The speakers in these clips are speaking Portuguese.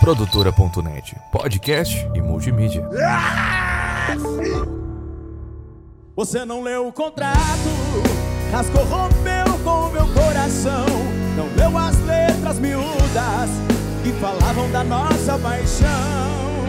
Produtora.net, podcast e multimídia. Você não leu o contrato, rasgou, rompeu com meu coração. Não leu as letras miúdas que falavam da nossa paixão.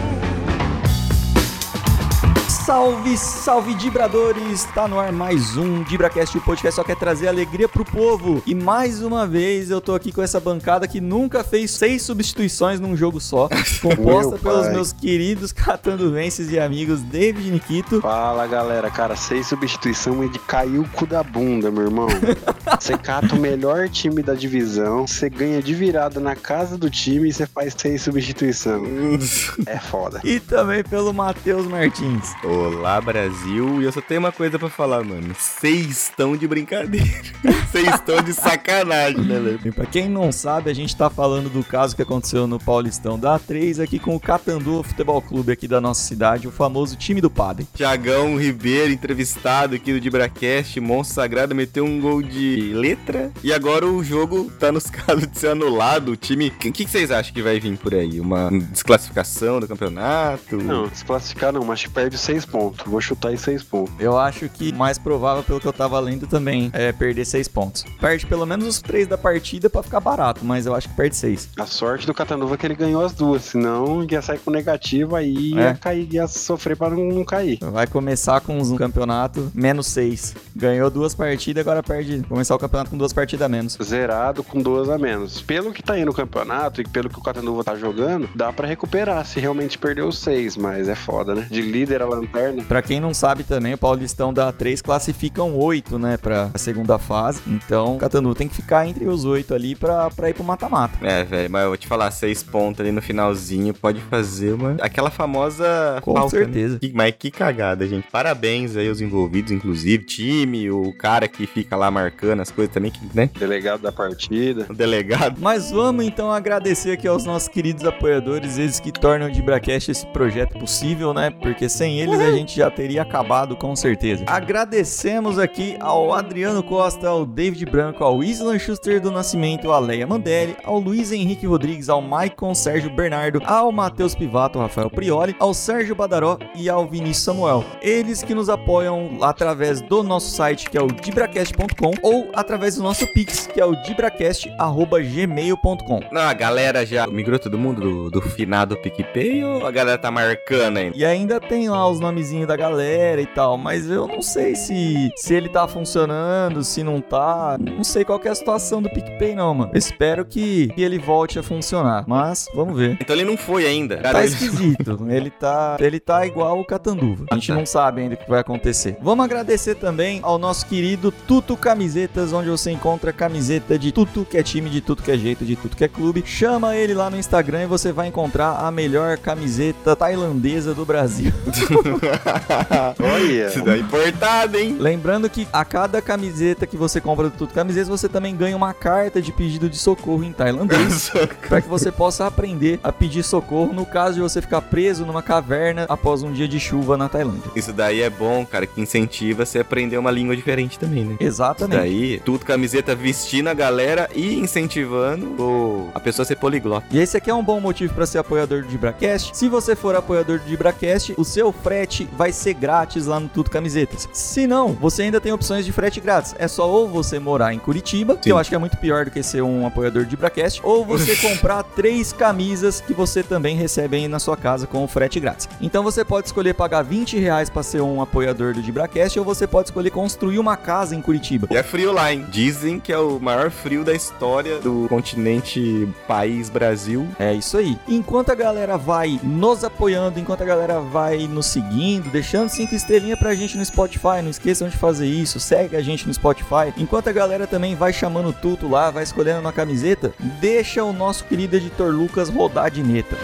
Salve, salve Dibradores! Tá no ar mais um Dibracast, o podcast só quer trazer alegria pro povo. E mais uma vez eu tô aqui com essa bancada que nunca fez seis substituições num jogo só, composta Meu pelos pai. meus queridos catanduvenses e amigos David Nikito. Fala galera, cara, seis substituição é de cair o cu da bunda, meu irmão. Você cata o melhor time da divisão, você ganha de virada na casa do time e você faz seis substituição. É foda. E também pelo Matheus Martins. Olá, Brasil. E eu só tenho uma coisa pra falar, mano. Vocês estão de brincadeira. Vocês estão de sacanagem, né, velho? E pra quem não sabe, a gente tá falando do caso que aconteceu no Paulistão da A3 aqui com o Catandu Futebol Clube aqui da nossa cidade, o famoso time do padre. Tiagão Ribeiro, entrevistado aqui do Dibracast, monstro sagrado, meteu um gol de letra. E agora o jogo tá nos casos de ser anulado. O time. O que, que vocês acham que vai vir por aí? Uma desclassificação do campeonato? Não, desclassificar não, mas perde seis pontos. Vou chutar aí seis pontos. Eu acho que o mais provável, pelo que eu tava lendo também, é perder seis pontos. Perde pelo menos os três da partida pra ficar barato, mas eu acho que perde seis. A sorte do Catanuva é que ele ganhou as duas, senão ia sair com negativo aí É. ia cair, ia sofrer pra não, não cair. Vai começar com um campeonato menos seis. Ganhou duas partidas, agora perde. Começar o campeonato com duas partidas a menos. Zerado com duas a menos. Pelo que tá aí no campeonato e pelo que o Catanuva tá jogando, dá pra recuperar se realmente perdeu os seis, mas é foda, né? De líder a lanterna. Pra quem não sabe também, o Paulistão da A3 classificam oito, né, pra segunda fase. Então, o Catandu tem que ficar entre os oito ali pra, pra ir pro mata-mata. É, velho, mas eu vou te falar, seis pontos ali no finalzinho pode fazer uma. Aquela famosa. Com falta, né? certeza. Que- mas que cagada, gente. Parabéns aí aos envolvidos, inclusive, time, o cara que fica lá marcando as coisas também, né? Delegado da partida. O delegado. Mas vamos então agradecer aqui aos nossos queridos apoiadores, eles que tornam o Dibracast esse projeto possível, né? Porque sem eles a gente já teria acabado com certeza. Agradecemos aqui ao Adriano Costa, ao David Branco, ao Islan Schuster do Nascimento, ao Leia Mandelli, ao Luiz Henrique Rodrigues, ao Maicon Sérgio Bernardo, ao Matheus Pivato, ao Rafael Prioli, ao Sérgio Badaró e ao Vinícius Samuel. Eles que nos apoiam através do nosso site, que é o dibracast.com, ou através do nosso Pix, que é o dibracast.gmail.com. Não, a galera já migrou todo mundo do, do finado PicPay ou a galera tá marcando ainda? E ainda tem lá os nomezinhos da galera e tal, mas eu não sei se, se ele tá funcionando, se não tá. Não sei qual é a situação do PicPay, não, mano. Eu espero que, que ele volte a funcionar, mas vamos ver. Então ele não foi ainda. Tá Cara, ele- esquisito. Ele tá, ele tá igual o Catanduva. A gente Ah, tá. não sabe ainda o que vai acontecer. Vamos agradecer também ao nosso querido Tuto Camisetas, onde você encontra camiseta de tudo que é time, de tudo que é jeito, de tudo que é clube. Chama ele lá no Instagram e você vai encontrar a melhor camiseta tailandesa do Brasil. Olha. Isso daí é importado, hein? Lembrando que a cada camiseta que você compra do Tudo Camisetas, você também ganha uma carta de pedido de socorro em tailandês. para que você possa aprender a pedir socorro no caso de você ficar preso numa caverna após um dia de chuva na Tailândia. Isso daí é bom, cara, que incentiva você a aprender uma língua diferente também, né? Isso Exatamente. daí, tudo camiseta vestindo a galera e incentivando o- a pessoa a ser poliglota. E esse aqui é um bom motivo para ser apoiador do Dibracast. Se você for apoiador do Dibracast, o seu frete vai ser grátis lá no Tudo Camisetas. Se não, você ainda tem opções de frete grátis. É só ou você morar em Curitiba, que Sim. eu acho que é muito pior do que ser um apoiador do Dibracast, ou você comprar três camisas que você também recebe aí na sua casa com o frete grátis. Então você pode escolher pagar 20 reais para ser um apoiador do Dibracast, ou você pode escolher construir uma casa em Curitiba. E é frio lá, hein? Dizem que é o maior frio da história do continente país Brasil. É isso aí. Enquanto a galera vai nos apoiando, enquanto a galera vai nos seguindo, deixando cinco estrelinhas pra gente no Spotify, não esqueçam de fazer isso, segue a gente no Spotify. Enquanto a galera também vai chamando tudo lá, vai escolhendo uma camiseta, deixa o nosso querido editor Lucas rodar a dineta.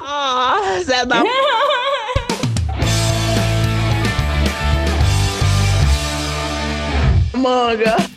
Ah, Zé da manga.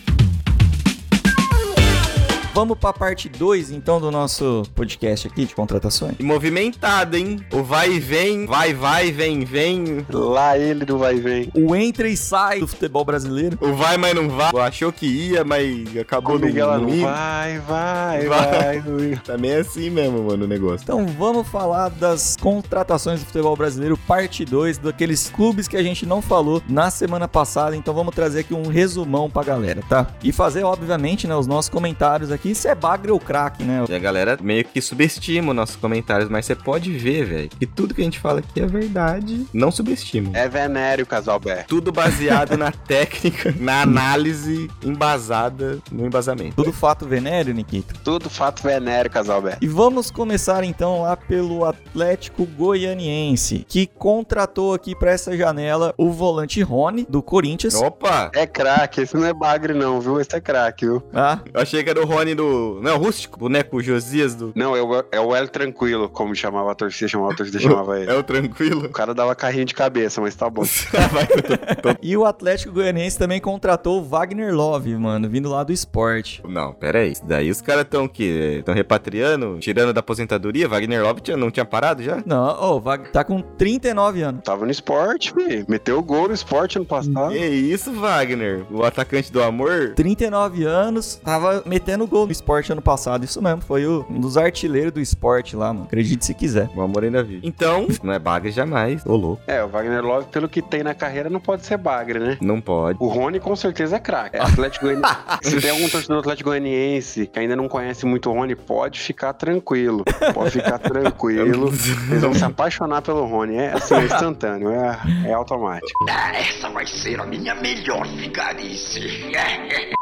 Vamos pra parte 2, então, do nosso podcast aqui de contratações. E movimentado, hein? O vai e vem, vai, vai, vem, vem. Lá ele não vai e vem. O entra e sai do futebol brasileiro. O vai, mas não vai. Achou que ia, mas acabou Comigo não ir. vai, vai, Vai. vai. Também é assim mesmo, mano, o negócio. Então vamos falar das contratações do futebol brasileiro, parte 2, daqueles clubes que a gente não falou na semana passada. Então vamos trazer aqui um resumão pra galera, tá? E fazer, obviamente, né, os nossos comentários aqui, se é bagre ou craque, né? E a galera meio que subestima os nossos comentários, mas você pode ver, velho, que tudo que a gente fala aqui é verdade. Não subestima. É venéreo, casal Bé. Tudo baseado na técnica, na análise embasada no embasamento. Tudo fato venéreo, Nikito. Tudo fato venéreo, casal Bé. E vamos começar então lá pelo Atlético Goianiense, que contratou aqui pra essa janela o volante Rony, do Corinthians. Opa! É craque, esse não é bagre não, viu? Esse é craque, viu? Ah, Eu achei que era o Rony do. Não, rústico, boneco Josias do. Não, é o, é o El Tranquilo, como chamava a torcida, chamava a torcida, chamava ele. É o tranquilo. O cara dava carrinho de cabeça, mas tá bom. Tô- e o Atlético Goianiense também contratou o Wagner Love, mano, vindo lá do esporte. Não, pera aí. Daí os caras tão que Estão repatriando, tirando da aposentadoria. Wagner Love tinha- não tinha parado já? Não, ô, Wag- tá com 39 anos. Tava no esporte, fi. Meteu gol no esporte ano passado. Que isso, Wagner? O atacante do amor? 39 anos, tava metendo gol no esporte ano passado. Isso mesmo, foi o- um dos artilheiros do esporte lá, mano. Acredite se quiser. O amor ainda vive. Então, não é bagre jamais. Ô, louco. É, o Wagner Love, pelo que tem na carreira, não pode ser bagre, né? Não pode. O Rony com certeza é craque. É Atlético Goianiense. Se tem algum torcedor do Atlético Goianiense que ainda não conhece muito o Rony, pode ficar tranquilo. Pode ficar tranquilo. Eles vão se apaixonar pelo Rony. É assim, é instantâneo, é, é automático. Essa vai ser a minha melhor vigarice.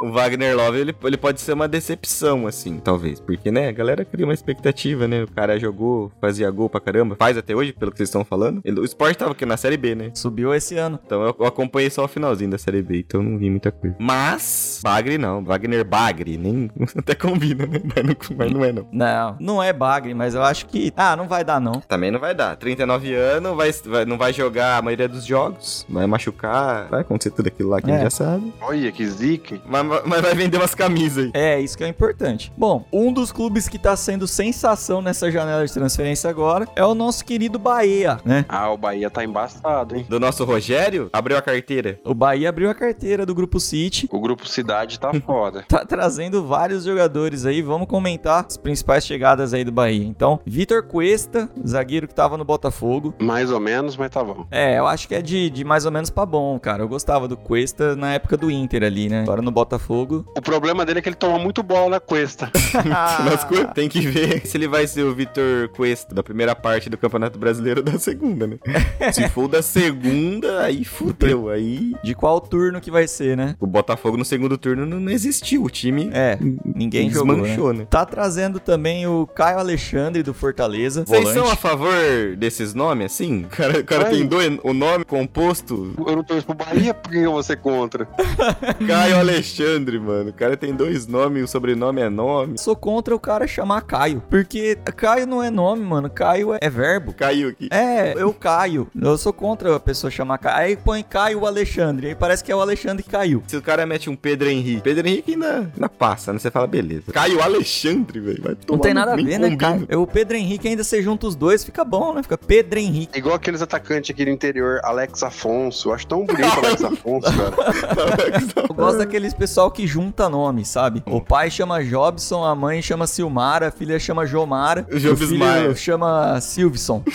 O Wagner Love, ele, ele pode ser uma decepção, assim, talvez. Porque, né, a galera cria uma expectativa, né? O cara jogou, fazia gol pra caramba. Faz até hoje, pelo que vocês estão falando. Ele- o Sport tava aqui na Série B, né? Subiu esse ano. Então eu, eu acompanhei só o finalzinho da Série B, então não vi muita coisa. Mas, Bagre não. Wagner Bagre, nem até combina, né? Mas não, mas não é, não. Não, não é bagre, mas eu acho que. Ah, não vai dar não. Também não vai dar. 39 anos, vai, vai- não vai jogar a maioria dos jogos, vai machucar, vai acontecer tudo aquilo lá que a gente É. já sabe. Olha que zica. Mas, mas vai vender umas camisas aí. É, isso que é importante. Bom, um dos clubes que tá sendo sensação nessa janela de transferência agora é o nosso querido Bahia, né? Ah, o Bahia tá embaçado, hein? Do nosso Rogério, abriu a carteira. O Bahia abriu a carteira do Grupo City. O grupo Cidade tá foda. Tá trazendo vários jogadores aí. Vamos comentar as principais chegadas aí do Bahia. Então, Vitor Cuesta, zagueiro que tava no Botafogo. Mais ou menos, mas tá bom. É, eu acho que é de, de mais ou menos pra bom, cara. Eu gostava do Cuesta na época do Inter ali, né? Agora no Botafogo. O problema dele é que ele toma muito bola na cuesta. Tem que ver se ele vai ser o Vitor Cuesta da primeira parte do Campeonato Brasileiro ou da segunda, né? se for da segunda, aí fudeu. Aí De qual turno que vai ser, né? o Botafogo no segundo turno não existiu. O time É, ninguém jogou, né? desmanchou, né? Tá trazendo também o Caio Alexandre do Fortaleza. Vocês volante. são a favor desses nomes, assim? O cara, o cara tem dois, o nome composto, Eu não torço pro Bahia, por que eu vou ser contra? Caio Alexandre, mano. O cara tem dois nomes, o sobrenome é nome. Sou contra o cara chamar Caio. Porque Caio não é nome, mano. Caio é, é verbo. Caiu aqui. É, eu caio. Eu sou contra a pessoa chamar Caio. Aí põe Caio Alexandre. Aí parece que é o Alexandre que caiu. Se o cara mete um Pedro Henrique, Pedro Henrique ainda, ainda passa, né? Você fala, beleza. Caio Alexandre, velho. Não tem nada a ver, né. Caio? O Pedro Henrique ainda você junta os dois, fica bom, né? Fica Pedro Henrique. Igual aqueles atacantes aqui do interior, Alex Afonso. Eu acho tão bonito o Alex Afonso, cara. Eu gosto daqueles pessoal que junta nome, sabe? O pai chama Jobson, a mãe chama Silmara, a filha chama Jomara, o filho chama Silvison.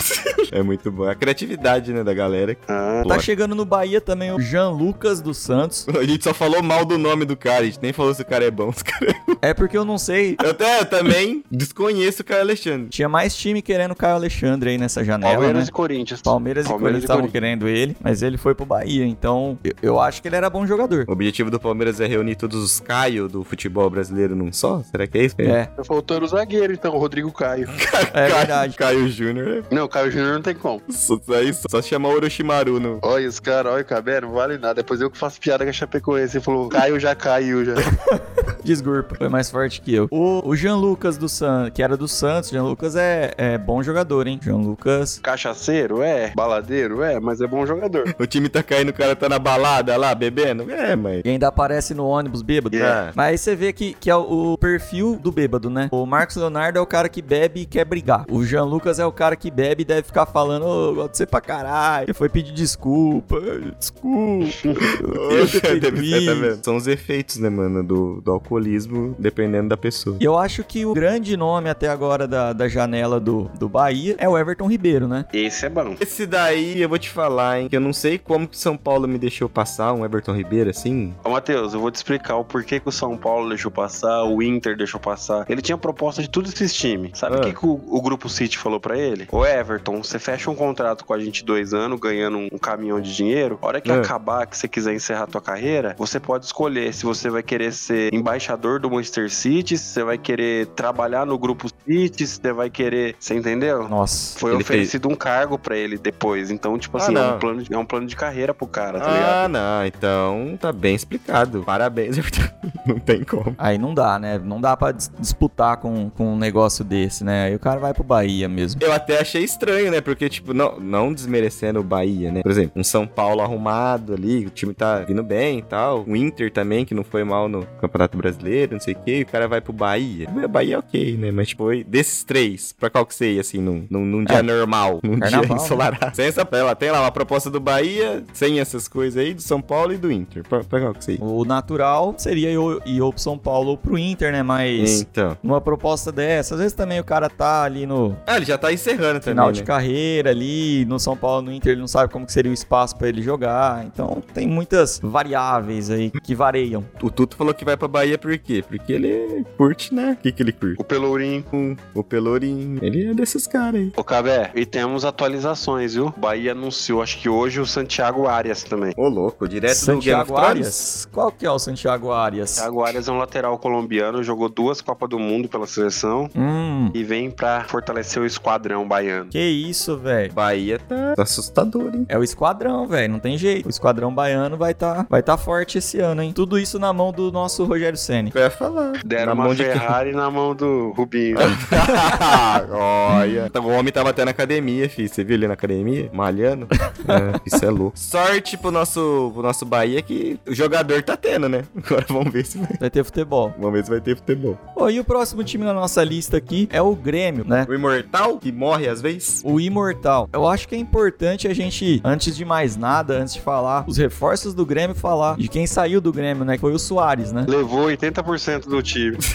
É muito bom. A criatividade, né, da galera. Ah, Tá chegando no Bahia também o Jean Lucas dos Santos. A gente só falou mal do nome do cara, a gente nem falou se o cara é bom. Se o cara é... É porque eu não sei. Eu até eu também desconheço o Caio Alexandre. Tinha mais time querendo o Caio Alexandre aí nessa janela, Palmeiras né? e Corinthians. Palmeiras, e Corinthians estavam querendo ele, mas ele foi pro Bahia, então eu, eu acho que ele era bom jogador. O objetivo do Palmeiras é reunir todos os Caio do futebol brasileiro num só? Será que é isso? É, Tá faltando o zagueiro, então, o Rodrigo Caio. é verdade. Caio Júnior. Não, o Caio Júnior não tem como. Só, aí só, só chamar o Orochimaru no. Olha os caras, olha o Cabé, não vale nada. Depois eu que faço piada com a Chapecoense. Ele falou, Caio já caiu já. Desculpa, foi mais forte que eu. O, o Jean Lucas do Santos, que era do Santos, Jean Lucas é, é bom jogador, hein? Jean Lucas. Cachaceiro, é. Baladeiro, é. Mas é bom jogador. O time tá caindo, o cara tá na balada lá, bebendo. É, mas... E ainda aparece no ônibus bêbado. Yeah. Mas aí você vê que, que é o, o perfil do bêbado, né? O Marcos Leonardo é o cara que bebe e quer brigar. O Jean Lucas é o cara que bebe e deve ficar falando, ô, gosto de você pra caralho. Foi pedir desculpa. Desculpa. eu tá isso." vendo? São os efeitos, né, mano, do, do alcoolismo, dependendo da pessoa. E eu acho que o grande nome até agora da, da janela do, do Bahia é o Everton Ribeiro, né? Esse é bom. Esse daí, eu vou te falar, hein, que eu não sei como que São Paulo me deixou passar um Everton Ribeiro, assim. Ô, Matheus, eu vou te explicar o porquê que o São Paulo deixou passar, o Inter deixou passar. Ele tinha proposta de todos esses times. Sabe o Ah. que, que o, o Grupo City falou pra ele? Ô, Everton, você fecha um contrato com a gente dois anos, ganhando um, um caminhão de dinheiro. A hora que Ah. acabar, que você quiser encerrar a tua carreira, você pode escolher se você vai querer ser embaixador do Manchester City, você vai querer trabalhar no Grupo City, você vai querer... Você entendeu? Nossa. Foi oferecido um cargo pra ele depois. Então, tipo Ah, assim, é, não. um plano de, é um plano de carreira pro cara, tá ligado? Ah, não, então tá bem explicado. Parabéns. Não tem como. Aí não dá, né? Não dá pra dis- disputar com, com um negócio desse, né? Aí o cara vai pro Bahia mesmo. Eu até achei estranho, né? Porque, tipo, não, não desmerecendo o Bahia, né? Por exemplo, um São Paulo arrumado ali, o time tá vindo bem e tal. O Inter também, que não foi mal no Campeonato Brasileiro, não sei o quê. E o cara vai pro Bahia. O Bahia é ok, né? Mas, tipo, foi desses três, pra qual que você ia, assim, num, num, num dia É. normal, num Carnaval, dia né? ensolarado. Sem essa, ela tem lá uma proposta do Bahia, sem essas coisas aí, do São Paulo e do Inter. Pra, pra qual que você ia? O natural seria ir ou- ir ou pro São Paulo ou pro Inter, né? Mas Então. numa proposta dessa, às vezes também o cara tá ali no Ah, ele já tá encerrando também, final né? de carreira ali, no São Paulo, no Inter, ele não sabe como que seria o espaço pra ele jogar. Então tem muitas variáveis aí que variam. O Tuto falou que vai pra Bahia por quê? Porque ele curte, né? O que, que ele curte? O Pelourinho. Um, o Pelourinho. Ele é desses caras aí. Ô, Cabé, e temos atualizações, viu? Bahia anunciou, acho que hoje, o Santiago Arias também. Ô, louco, direto do Santiago Thrones? Arias? Qual que é o Santiago Arias? Santiago Arias é um lateral colombiano, jogou duas Copas do Mundo pela seleção Hum, e vem pra fortalecer o esquadrão baiano. que isso, velho. Bahia tá assustador, hein? É o esquadrão, velho, não tem jeito. O esquadrão baiano vai tá, vai tá forte esse ano, hein? Tudo isso na mão do nosso Rogério Ceni. Eu ia falar. Deram Na uma mão de? Ferrari na mão do Rubinho. Olha. O homem tava até na academia, filho. Você viu ele na academia? Malhando? É, isso é louco. Sorte pro nosso, pro nosso Bahia que o jogador tá tendo, né? Agora vamos ver se vai. Vai ter futebol. Vamos ver se vai ter futebol. Ó, e o próximo time na nossa lista aqui é o Grêmio, né? O Imortal, que morre às vezes. O Imortal. Eu acho que é importante a gente, antes de mais nada, antes de falar os reforços do Grêmio, falar de quem saiu do Grêmio, né? Que foi o Soares, né? Levou 80% do time.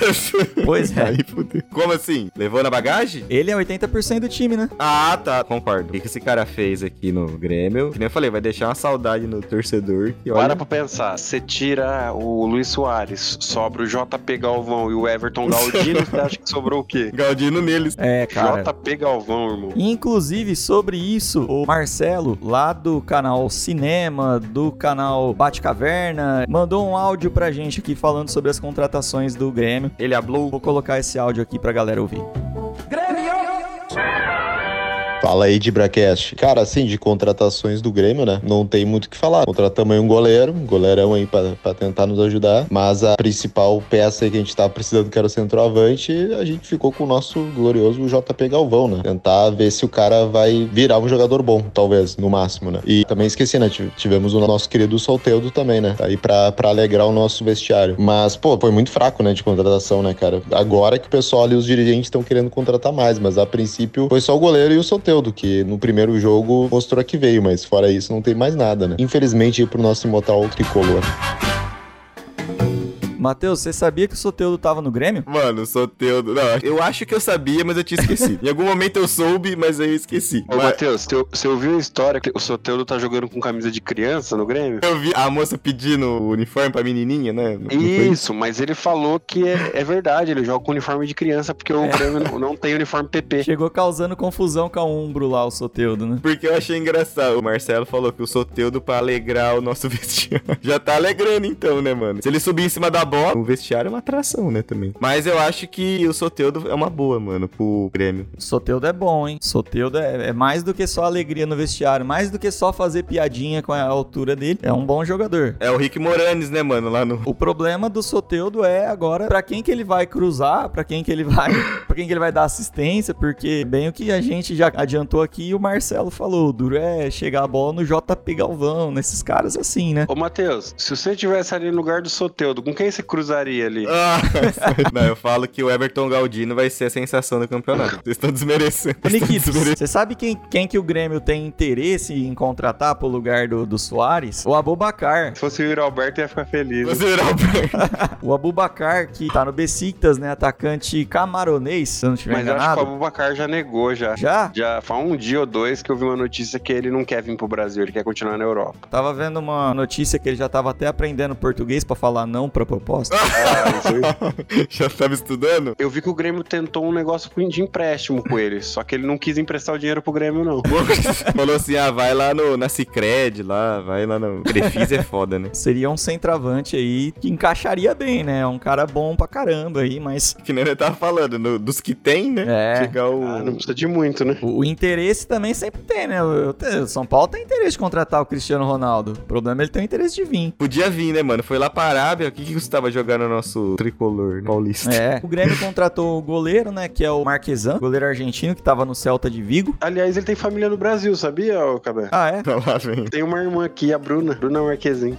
Pois é. Aí, fudeu. Como assim? Levou na bagagem? Ele é 80% do time, né? Ah, tá, concordo. O que que esse cara fez aqui no Grêmio? Que nem eu falei, vai deixar uma saudade no torcedor. Que olha, Para pra pensar, você tira o Luiz Soares, sobra o JP Galvão e o Everton Galdino, você acha que sobrou o quê? Galdino neles. É, cara. JP Galvão, irmão. Inclusive, sobre isso, o Marcelo, lá do canal Cinema, do canal Bate Caverna, mandou um áudio pra gente aqui falando sobre as contratações do Grêmio. Ele hablou. Vou colocar esse áudio aqui pra galera ouvir. Fala aí de Bracast. Cara, assim, de contratações do Grêmio, né? Não tem muito o que falar. Contratamos aí um goleiro, um goleirão aí pra, pra tentar nos ajudar. Mas a principal peça aí que a gente tava precisando, que era o centroavante, a gente ficou com o nosso glorioso JP Galvão, né? Tentar ver se o cara vai virar um jogador bom, talvez, no máximo, né? E também esqueci, né? Tive- Tivemos o nosso querido Solteudo também, né? Tá aí pra, pra alegrar o nosso vestiário. Mas, pô, foi muito fraco, né? De contratação, né, cara? Agora que o pessoal ali, os dirigentes estão querendo contratar mais, mas a princípio foi só o goleiro e o Solteudo, que no primeiro jogo mostrou que veio, mas fora isso não tem mais nada, né? Infelizmente, pro nosso imortal tricolor. Matheus, você sabia que o Soteudo tava no Grêmio? Mano, o Soteudo. Não, eu acho que eu sabia, mas eu tinha esquecido. em algum momento eu soube, mas aí eu esqueci. Ô, Mas Matheus, você- você ouviu a história que o Soteudo tá jogando com camisa de criança no Grêmio? eu vi a moça pedindo o uniforme pra menininha, né? Não foi Isso, mas ele falou que é, é verdade, ele joga com uniforme de criança porque o Grêmio não, não tem uniforme PP. Chegou causando confusão com a Umbro lá, o Soteudo, né? Porque eu achei engraçado. O Marcelo falou que o Soteudo pra alegrar o nosso vestiário. Já tá alegrando então, né, mano? Se ele subir em cima da bola o vestiário é uma atração, né, também. Mas eu acho que o Soteudo é uma boa, mano, pro Grêmio. Soteudo é bom, hein? Soteudo é, é mais do que só alegria no vestiário, mais do que só fazer piadinha com a altura dele. É um bom jogador. É o Rick Moranes, né, mano, lá no... O problema do Soteudo é agora pra quem que ele vai cruzar, pra quem que ele vai, para quem que ele vai dar assistência, porque bem o que a gente já adiantou aqui, o Marcelo falou, o duro é chegar a bola no JP Galvão, nesses caras assim, né? Ô, Matheus, se você estivesse ali no lugar do Soteudo, com quem você cruzaria ali? Ah, não, eu falo que o Everton Galdino vai ser a sensação do campeonato. Vocês estão desmerecendo. Nikito, você sabe quem, quem que o Grêmio tem interesse em contratar pro lugar do, do Soares? O Abubacar. Se fosse o Yuri Alberto, ia ficar feliz. Você virar o Abubacar, que tá no Besiktas, né? Atacante camaronês, se eu não estiver Mas eu acho que enganado. o Abubacar já negou já. Já? Já faz um dia ou dois que eu vi uma notícia que ele não quer vir pro Brasil, ele quer continuar na Europa. Tava vendo uma notícia que ele já tava até aprendendo português pra falar não pra proposta. Ah. Já tava estudando? Eu vi que o Grêmio tentou um negócio de empréstimo com ele, só que ele não quis emprestar o dinheiro pro Grêmio, não. Falou assim, ah, vai lá no, na Cicred, lá, vai lá no... Crefis é foda, né? Seria um centroavante aí que encaixaria bem, né? Um cara bom pra caramba aí, mas Que nem eu tava falando, no- dos que tem, né? É. Chegar o... Ah, não precisa de muito, né? o, o interesse também sempre tem, né? O, o São Paulo tem interesse de contratar o Cristiano Ronaldo. O problema é ele ter o interesse de vir. Podia vir, né, mano? Foi lá pra Arábia, o que que você tava jogando no nosso tricolor né? paulista? É. O Grêmio contratou o goleiro, né? Que é o Marquesan, goleiro argentino que tava no Celta de Vigo. Aliás, ele tem família no Brasil, sabia, Cabé? Ah, é? Tá lá, vem. Tem uma irmã aqui, a Bruna, Bruna Marquezin.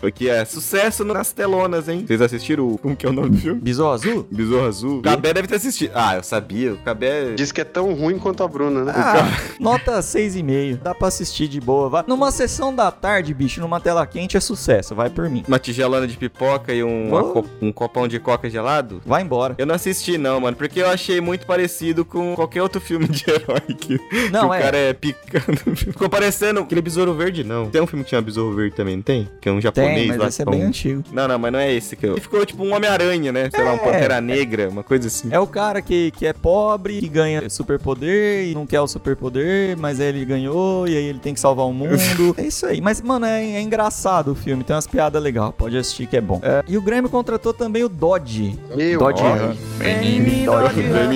Porque é sucesso nas telonas, hein? Vocês assistiram o... Como que é o nome do filme? Besouro Azul? Besouro Azul? O Cabé deve ter assistido. Ah, eu sabia. O Cabé... Diz que é tão ruim quanto a Bruna, né? Ah, nota 6,5. Dá pra assistir de boa. Vai. Numa sessão da tarde, bicho, numa tela quente é sucesso. Vai por mim. Uma tigelona de pipoca e um, Oh. co- um copão de coca gelado? Vai embora. Eu não assisti, não, mano, porque eu achei muito parecido com qualquer outro filme de herói que, Não, que é. o cara é picando. Ficou parecendo aquele Besouro Verde, não. Tem um filme que chama Besouro Verde também, não tem? Que é um japonês Tem, mas lá. esse é bem antigo. Não, não, mas não é esse que eu... Ele ficou tipo um Homem-Aranha, né? Sei lá, um É. Pantera Negra, uma coisa assim. É o cara que, que é pobre, que ganha superpoder e não quer o superpoder, mas aí ele ganhou e aí ele tem que salvar o mundo. é isso aí. Mas, mano, é, é engraçado o filme, tem umas piadas legais. Pode assistir que é bom. É, e o Grêmio contratou também o Dodge. Meu, Dodge Ram.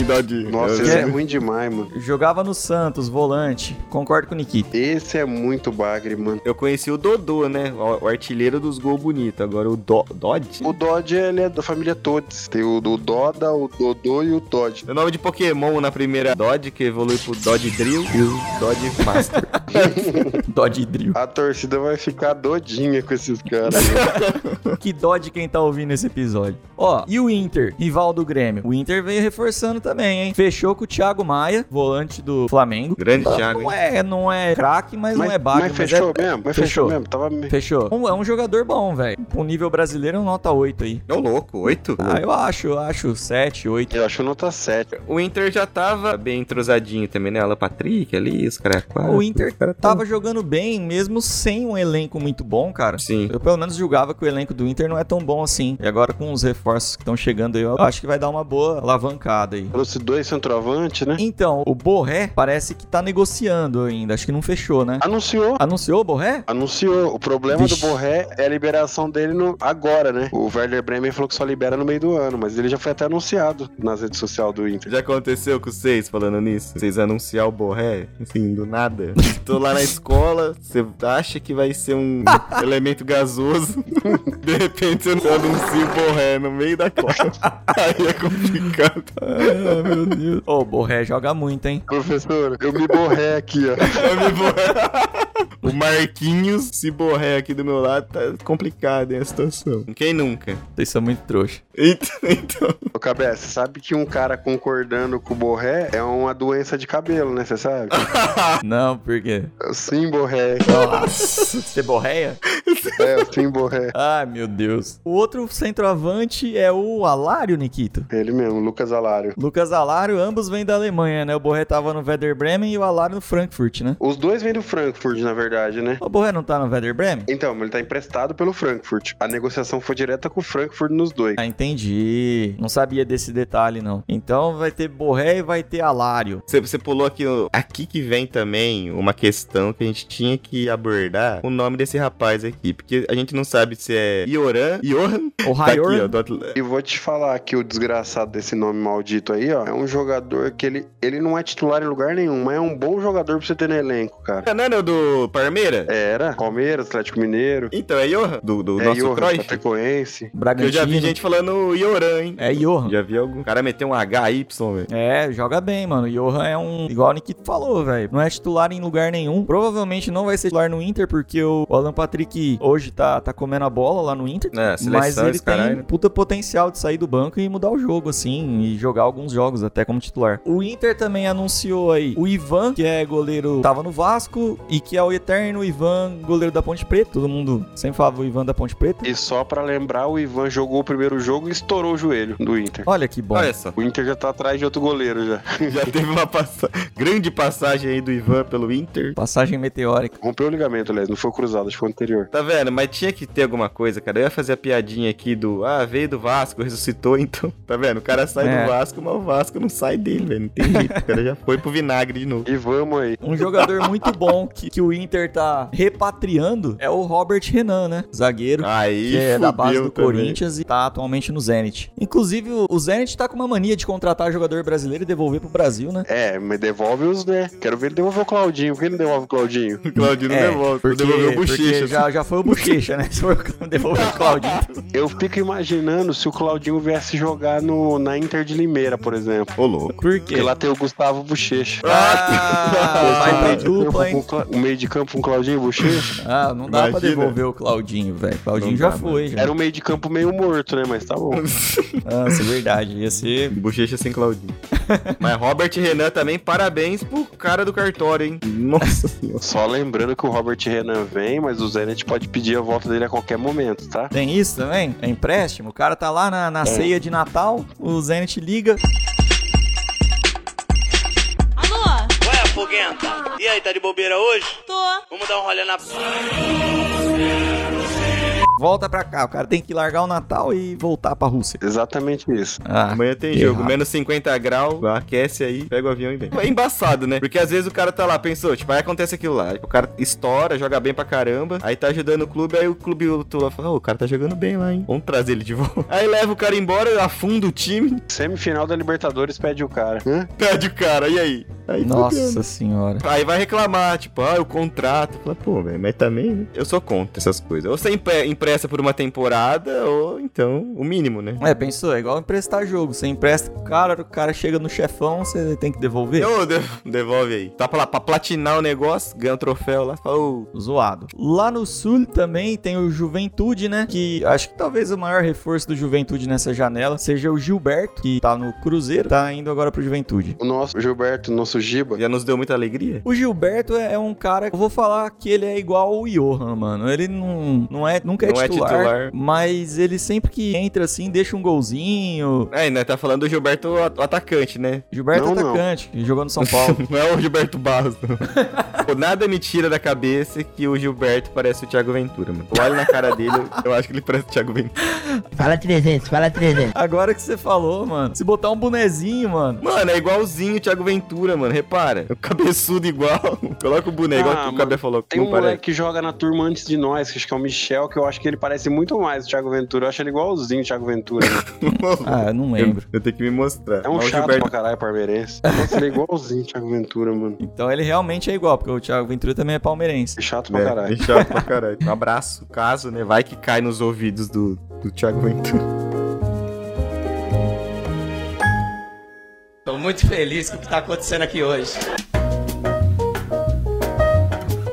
Dodge. Nossa, esse é É. ruim demais, mano. Jogava no Santos, volante. Concordo com o Nikita. Esse é muito bagre, mano. Eu conheci o Dodô, né? O, o artilheiro dos gols bonitos. Agora o Do... Dodge? O Dodge, ele é da família Toads. Tem o do Doda, o Dodô e o Dodge. O nome de Pokémon na primeira Dodge, que evolui pro Dodge Drill e o Dodge Master. Dodge Drill. A torcida vai ficar dodinha com esses caras. Que dó de quem tá ouvindo esse episódio. Ó, e o Inter, rival do Grêmio? O Inter veio reforçando também, hein? Fechou com o Thiago Maia, volante do Flamengo. Grande Thiago, Não hein? é, não é craque, mas, não é bagre. mas fechou é... mesmo? Mas Fechou. fechou mesmo? Tava... Fechou. Um- É um jogador bom, velho. O nível brasileiro é um nota 8 aí. Ô, louco, oito? Ah, eu acho, eu acho 7, 8. Eu acho nota 7. O Inter já tava bem entrosadinho também, né? Alan Patrick ali, os caras quatro. O Inter cara tava jogando bem, mesmo sem um elenco muito bom, cara. Sim. Eu pelo menos julgava que o elenco do Inter não é tão bom assim. E agora com os reforços que estão chegando aí, eu acho que vai dar uma boa alavancada aí. Trouxe dois centroavante, né? Então, o Borré parece que tá negociando ainda. Acho que não fechou, né? Anunciou. Anunciou o Borré? Anunciou. O problema Vixe. do Borré é a liberação dele no... agora, né? O Werder Bremen falou que só libera no meio do ano, mas ele já foi até anunciado nas redes sociais do Inter. Já aconteceu com vocês falando nisso? Vocês anunciar o Borré, assim, do nada. Tô lá na escola, você acha que vai ser um elemento gasoso. De repente você anuncia o Borré no meio da classe. Aí é complicado. Ah, meu Deus. Ô, o Borré joga muito, hein? Professor, eu me borré aqui, ó. Eu me borré. O Marquinhos se borré aqui do meu lado, tá complicado, hein, a situação. Quem nunca? Vocês são muito trouxa. Então, então. Ô, Cabeça, sabe que um cara concordando com o borré é uma doença de cabelo, né? Você sabe? Não, por quê? Sim, borré. Nossa, você borreia? É, sim, borré. Ai, meu Deus. O outro centroavante é o Alário, Nikito. Ele mesmo, Lucas Alário. Lucas Alário, ambos vêm da Alemanha, né? O Borré tava no Werder Bremen e o Alário no Frankfurt, né? Os dois vêm do Frankfurt, na verdade, né? O Borré não tá no Werder Bremen? Então, ele tá emprestado pelo Frankfurt. A negociação foi direta com o Frankfurt nos dois. Ah, entendi. Não sabia desse detalhe, não. Então vai ter Borré e vai ter Alário. Você, você pulou aqui, no- aqui que vem também uma questão que a gente tinha que abordar o nome desse rapaz aqui, porque a gente não sabe se é Ioran, Johan, O tá aqui, ó, Rayor. do Atl- E vou te falar que o desgraçado desse nome maldito aí, ó, é um jogador que ele, ele não é titular em lugar nenhum, mas é um bom jogador pra você ter no elenco, cara. Não era o do Parmeira? Era, Palmeiras, Atlético Mineiro, Então, é Johan, do, do é nosso Johan, Cruyff. Chapecoense. Eu Bragantino. já vi gente falando Ioran, hein? É Johan. Já vi algum. O cara meteu um HY, velho. É, joga bem, mano. Johan é um. Igual o Nikito falou, velho. Não é titular em lugar nenhum. Provavelmente não vai ser titular no Inter, porque o Alan Patrick hoje tá, tá comendo a bola lá no Inter. É, mas ele esse tem caralho. né? puta potencial de sair do banco e mudar o jogo, assim, e jogar alguns jogos até como titular. O Inter também anunciou aí o Ivan, que é goleiro, tava no Vasco, e que é o eterno Ivan, goleiro da Ponte Preta. Todo mundo sempre falava o Ivan da Ponte Preta. E só pra lembrar, o Ivan jogou o primeiro jogo e estourou o joelho do Inter. Olha que bom. Olha só. O Inter já tá atrás de outro goleiro já. Já teve uma passa... grande passagem aí do Ivan pelo Inter. Passagem meteórica. Rompeu o ligamento, aliás, não foi o cruzado, acho que foi o anterior. Tá vendo? Mas tinha que ter alguma coisa, cara. Eu ia fazer a piadinha aqui do. Ah, veio do Vasco, ressuscitou, então. Tá vendo? O cara sai É. do Vasco, mas o Vasco não sai dele, velho. Não tem jeito. O cara já foi pro vinagre de novo. E vamos aí. Um jogador muito bom que, que o Inter tá repatriando é o Robert Renan, né? Zagueiro. Aí, que é da base do também. Corinthians e tá atualmente no Zenit. Inclusive, o- Zenit tá com uma mania de contratar jogador brasileiro e devolver pro Brasil, né? É, mas devolve os, né? Quero ver ele devolver o Claudinho. Por que ele não devolve o Claudinho? O Claudinho não É, devolve. porque, devolveu o bochecha. já, já foi o Bochecha, né? Se for devolver o Claudinho. Eu fico imaginando se o Claudinho viesse jogar no, na Inter de Limeira, por exemplo. Ô, louco. Por quê? Porque lá tem o Gustavo Bochecha. Ah, vai pra dupla, hein? O meio de campo com o Claudinho Bochecha. Ah, não dá pra Imagina. devolver o Claudinho, velho. Claudinho Não já dá, foi, já. Era um meio de campo meio morto, né? Mas tá bom. Nossa, é verdade. Ia ser. Bochecha sem Claudinho. Mas Robert Renan também, parabéns pro cara do cartório, hein? Nossa senhora. Só lembrando que o Robert Renan vem, mas o Zenit pode pedir a volta dele a qualquer momento, tá? Tem isso também? É empréstimo? O cara tá lá na, na ceia de Natal, o Zenit liga. Alô? Ué, Foguenta? E aí, tá de bobeira hoje? Tô. Vamos dar um rolê na. Volta pra cá. O cara tem que largar o Natal e voltar pra Rússia. Exatamente isso. Ah, Amanhã tem jogo, errado. menos 50 graus, aquece aí, pega o avião e vem. É embaçado, né? Porque às vezes o cara tá lá, pensou, tipo, aí acontece aquilo lá. O cara estoura, joga bem pra caramba, aí tá ajudando o clube, aí o clube outro lá fala, ô, o cara tá jogando bem lá, hein? Vamos trazer ele de volta. Aí leva o cara embora, afunda o time, Semifinal da Libertadores pede o cara. Hã? pede o cara, e aí? Aí fudeu, né? Nossa senhora. Aí vai reclamar, tipo, ah, o contrato. Fala, pô, velho, mas também, né? Eu sou contra essas coisas. Ou você empre- empresta por uma temporada, ou então o mínimo, né? É, pensou, é igual emprestar jogo. Você empresta pro cara, o cara chega no chefão, você tem que devolver. Ô, de- devolve aí. Tá pra, pra platinar o negócio, ganha um troféu lá, fala, ô, Zoado. Lá no sul também tem o Juventude, né? Que acho que talvez o maior reforço do Juventude nessa janela seja o Gilberto, que tá no Cruzeiro, tá indo agora pro Juventude. O nosso Gilberto, nosso Giba. já nos deu muita alegria. O Gilberto é é um cara, eu vou falar que ele é igual o Johan, mano. Ele não, não é, nunca é, Não é titular, titular. mas ele sempre que entra assim, deixa um golzinho. É, né? Tá falando do Gilberto atacante, né? Gilberto Não, é não. atacante, que jogou no São Paulo. Não é o Gilberto Barros, não. Nada me tira da cabeça que o Gilberto parece o Thiago Ventura, mano. Eu olho na cara dele, eu- eu acho que ele parece o Thiago Ventura. Fala 300, fala 300. Agora que você falou, mano, se botar um bonezinho, mano. Mano, é igualzinho o Thiago Ventura, mano. Repara. O cabeçudo igual. Coloca o boneco, igual Ah, que o mano, Cabé falou. Tem um parece. moleque que joga na turma antes de nós, que acho que é o Michel, que eu acho que ele parece muito mais o Thiago Ventura. Eu acho ele igualzinho o Thiago Ventura. né? Ah, eu não lembro. Eu, eu tenho que me mostrar. É um Mas chato Gilberto pra caralho, parmeirense. Nossa, ele é igualzinho o Thiago Ventura, mano. Então ele realmente é igual, porque o Thiago Ventura também é palmeirense. É chato pra É, caralho. é chato pra caralho. Um abraço, caso, né? Vai que cai nos ouvidos do, do Thiago Ventura. Tô muito feliz com o que tá acontecendo aqui hoje.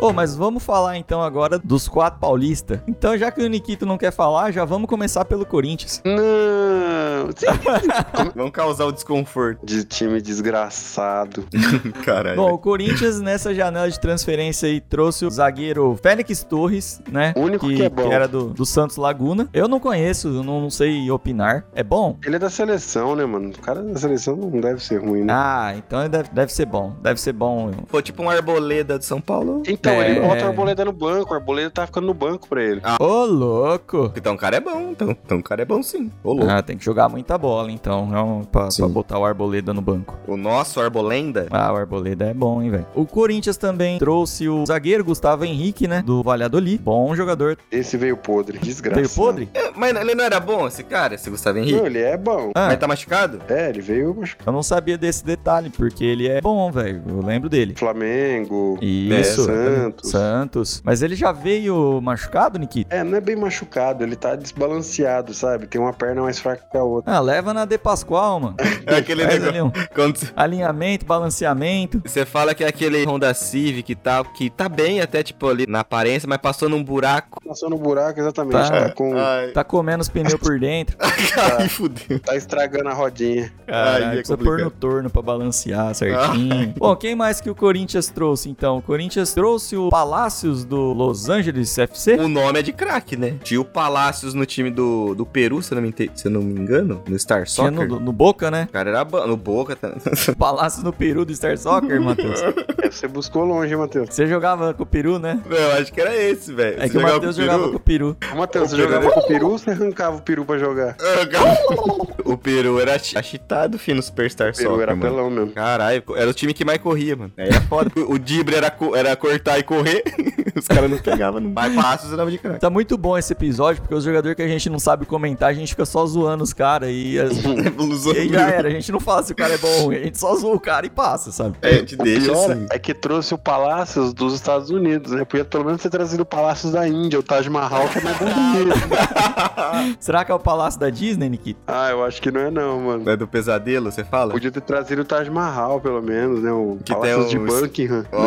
Ô, mas vamos falar então agora dos quatro paulistas. Então, já que o Nikito não quer falar, já vamos começar pelo Corinthians. Não! Vamos causar o desconforto. De time desgraçado. Caralho. Bom, o Corinthians nessa janela de transferência aí trouxe o zagueiro Félix Torres, né? O único que é bom. era do, do Santos Laguna. Eu não conheço, eu não, não sei opinar. É bom? Ele é da seleção, né, mano? O cara da seleção não deve ser ruim, né? Ah, então ele deve, deve ser bom. Deve ser bom. Pô, tipo um arboleda de São Paulo. Então, É. ele bota o Arboleda no banco. O Arboleda tá ficando no banco pra ele. Ô, louco! Então o cara é bom. Então, então o cara é bom sim. Ô, louco. Ah, tem que jogar muito muita bola, então. É pra, pra botar o Arboleda no banco. O nosso Arbolenda. Ah, o Arboleda é bom, hein, velho. O Corinthians também trouxe o zagueiro Gustavo Henrique, né? Do Valladolid. Bom jogador. Esse veio podre, desgraça. Veio podre? É, mas ele não era bom, esse cara, esse Gustavo Henrique? Não, ele é bom. Ah, Mas tá machucado? É, ele veio machucado. eu não sabia desse detalhe, porque ele é bom, velho. Eu lembro dele. Flamengo. Isso. Santos. Santos. Mas ele já veio machucado, Nikita? É, não é bem machucado, ele tá desbalanceado, sabe? Tem uma perna mais fraca que a outra. Ah, leva na De Pascoal, mano. É aquele Faz negócio. ali um Quando alinhamento, balanceamento. você fala que é aquele Honda Civic e tal, que tá bem até, tipo, ali na aparência, mas passou num buraco. Passou no buraco, exatamente. Tá. Tá, com, Ai, Tá comendo os pneus por dentro. ai, fudeu. tá estragando a rodinha. Caralho, Aí é precisa pôr no torno pra balancear certinho. Bom, quem mais que o Corinthians trouxe, então? O Corinthians trouxe o Palácios do Los Angeles FC? O nome é de craque, né? Tinha o Palácios no time do, do Peru, se eu não me, se eu não me engano, no Star Tinha Soccer. no, no Boca, né? O cara era no Boca, tá? Palácios no Peru do Star Soccer, Matheus. É, você buscou longe, hein, Matheus? Você jogava com o Peru, né? Não, eu acho que era esse, velho. É Você que o jogava Matheus com o jogava Peru? com o Peru. Ô, Matheus, você jogava era- com o peru ou você arrancava o peru pra jogar? O Peru era chi- achitado, fim, no Superstar O peru Soccer, era mano. pelão mesmo. Caralho, era o time que mais corria, mano. Aí era foda. O, o Dibre era, co- era cortar e correr. Os caras não pegavam. Não. Mas passos era de craque. Tá muito bom esse episódio, porque os jogadores que a gente não sabe comentar, a gente fica só zoando os caras e, as- e aí já era. A gente não fala se o cara é bom ou ruim, a gente só zoa o cara e passa, sabe? É, a gente O deixa pior assim. é que trouxe o Palácios dos Estados Unidos, né? Podia pelo menos ter trazido o Palácios da Índia, o Taj Mahal, que é mais bonito. Será que é o Palácio da Disney, Nikita? ah, eu acho que não é não, mano. É do pesadelo, você fala? Podia ter trazido o Taj Mahal, pelo menos, né? O Que Palácios tem de Buckingham. Ó.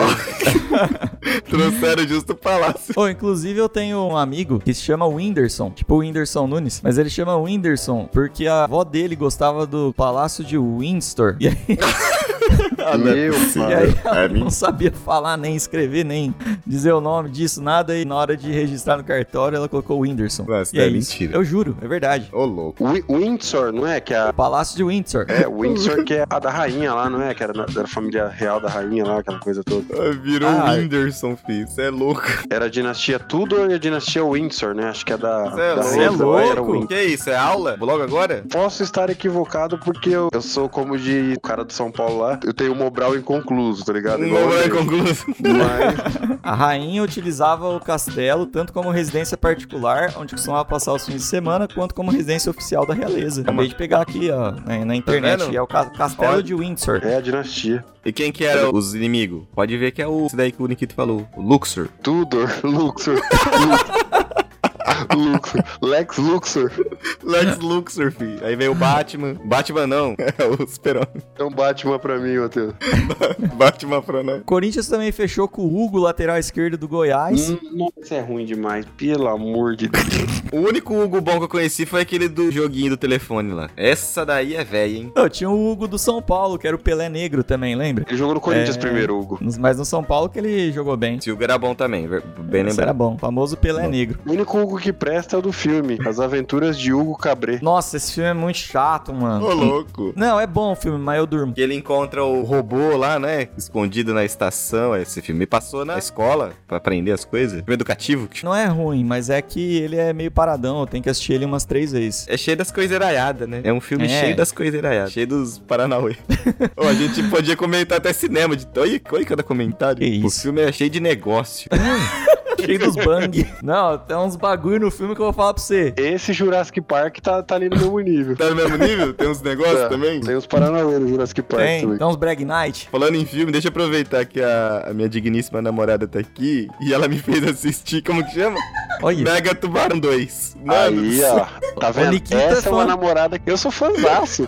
Trouxeram justo o palácio. Oh, inclusive eu tenho um amigo que se chama Whindersson, tipo o Whindersson Nunes, mas ele chama Whindersson porque a avó dele gostava do Palácio de Windsor. E aí, Ah, não Meu e aí ela É não mentira. sabia falar, nem escrever, nem dizer o nome disso, nada, e na hora de registrar no cartório ela colocou Whindersson. Nossa, e é é isso. mentira. Eu juro, é verdade. Ô, louco. Wi- Windsor, não é? Que é a. Palácio de Windsor. É, Windsor que é a da rainha lá, não é? Que era da, da família real da rainha lá, aquela coisa toda. Ah, Virou Ah, o Whindersson, filho. Você é louco. Era a dinastia Tudor e a dinastia Windsor, né? Acho que é da. Você é da Você é louco. Que isso? É aula? Logo agora? Posso estar equivocado porque eu, eu sou como de o cara do São Paulo lá. Eu tenho um Mobral inconcluso, tá ligado? Igual Não é ele. concluso. Mas A rainha utilizava o castelo tanto como residência particular, onde costumava passar os fins de semana, quanto como residência oficial da realeza. Acabei de pegar aqui, ó, na, na internet. e é o ca- castelo Olha. de Windsor. é a dinastia. E quem que era os inimigos? Pode ver que é o esse daí que o Nikito falou. O Luxor. Tudor, Luxor. Luxor. Lex Luxor. Lex Luxor, filho. Aí veio o Batman. Batman não. É o. É um Batman pra mim, Matheus. Batman pra não. Corinthians também fechou com o Hugo, lateral esquerdo do Goiás. Hum, Nossa, é ruim demais. Pelo amor de Deus. O único Hugo bom que eu conheci foi aquele do joguinho do telefone lá. Essa daí é velha, hein? Não, tinha o Hugo do São Paulo, que era o Pelé Negro também, lembra? Ele jogou no Corinthians É. primeiro, Hugo. Mas no São Paulo que ele jogou bem. Esse Hugo era bom também, bem Esse era lembrado. bom. Famoso Pelé Negro. O único Hugo que presta é o do filme. As Aventuras de Hugo Cabré. Nossa, esse filme é muito chato, mano. Ô, louco. Não, é bom o filme, mas eu durmo. Que ele encontra o robô lá, né? Escondido na estação. Esse filme passou na escola pra aprender as coisas. Filme educativo. Não é ruim, mas é que ele é meio paradão. Eu tenho que assistir ele umas três vezes. É cheio das coisas eraiadas, né? É um filme É. cheio das coisas eraiadas. Cheio dos Paranauê. Ô, a gente podia comentar até cinema. De... Olha, olha cada comentário. Que O isso. filme é cheio de negócio. Cheio dos bang. Não, tem uns bagulho no filme que eu vou falar pra você. Esse Jurassic Park tá, tá ali no mesmo nível. Tá no mesmo nível? Tem uns negócios Tá. também? Tem os Paranauê no Jurassic Park Tem, também. tem uns Brag Night. Falando em filme, deixa eu aproveitar que a, a minha digníssima namorada tá aqui e ela me fez assistir, como que chama? Olha. Mega Tubarão 2. Mano, Aí, ó. Tá vendo? Essa é uma namorada que eu sou fãzaço.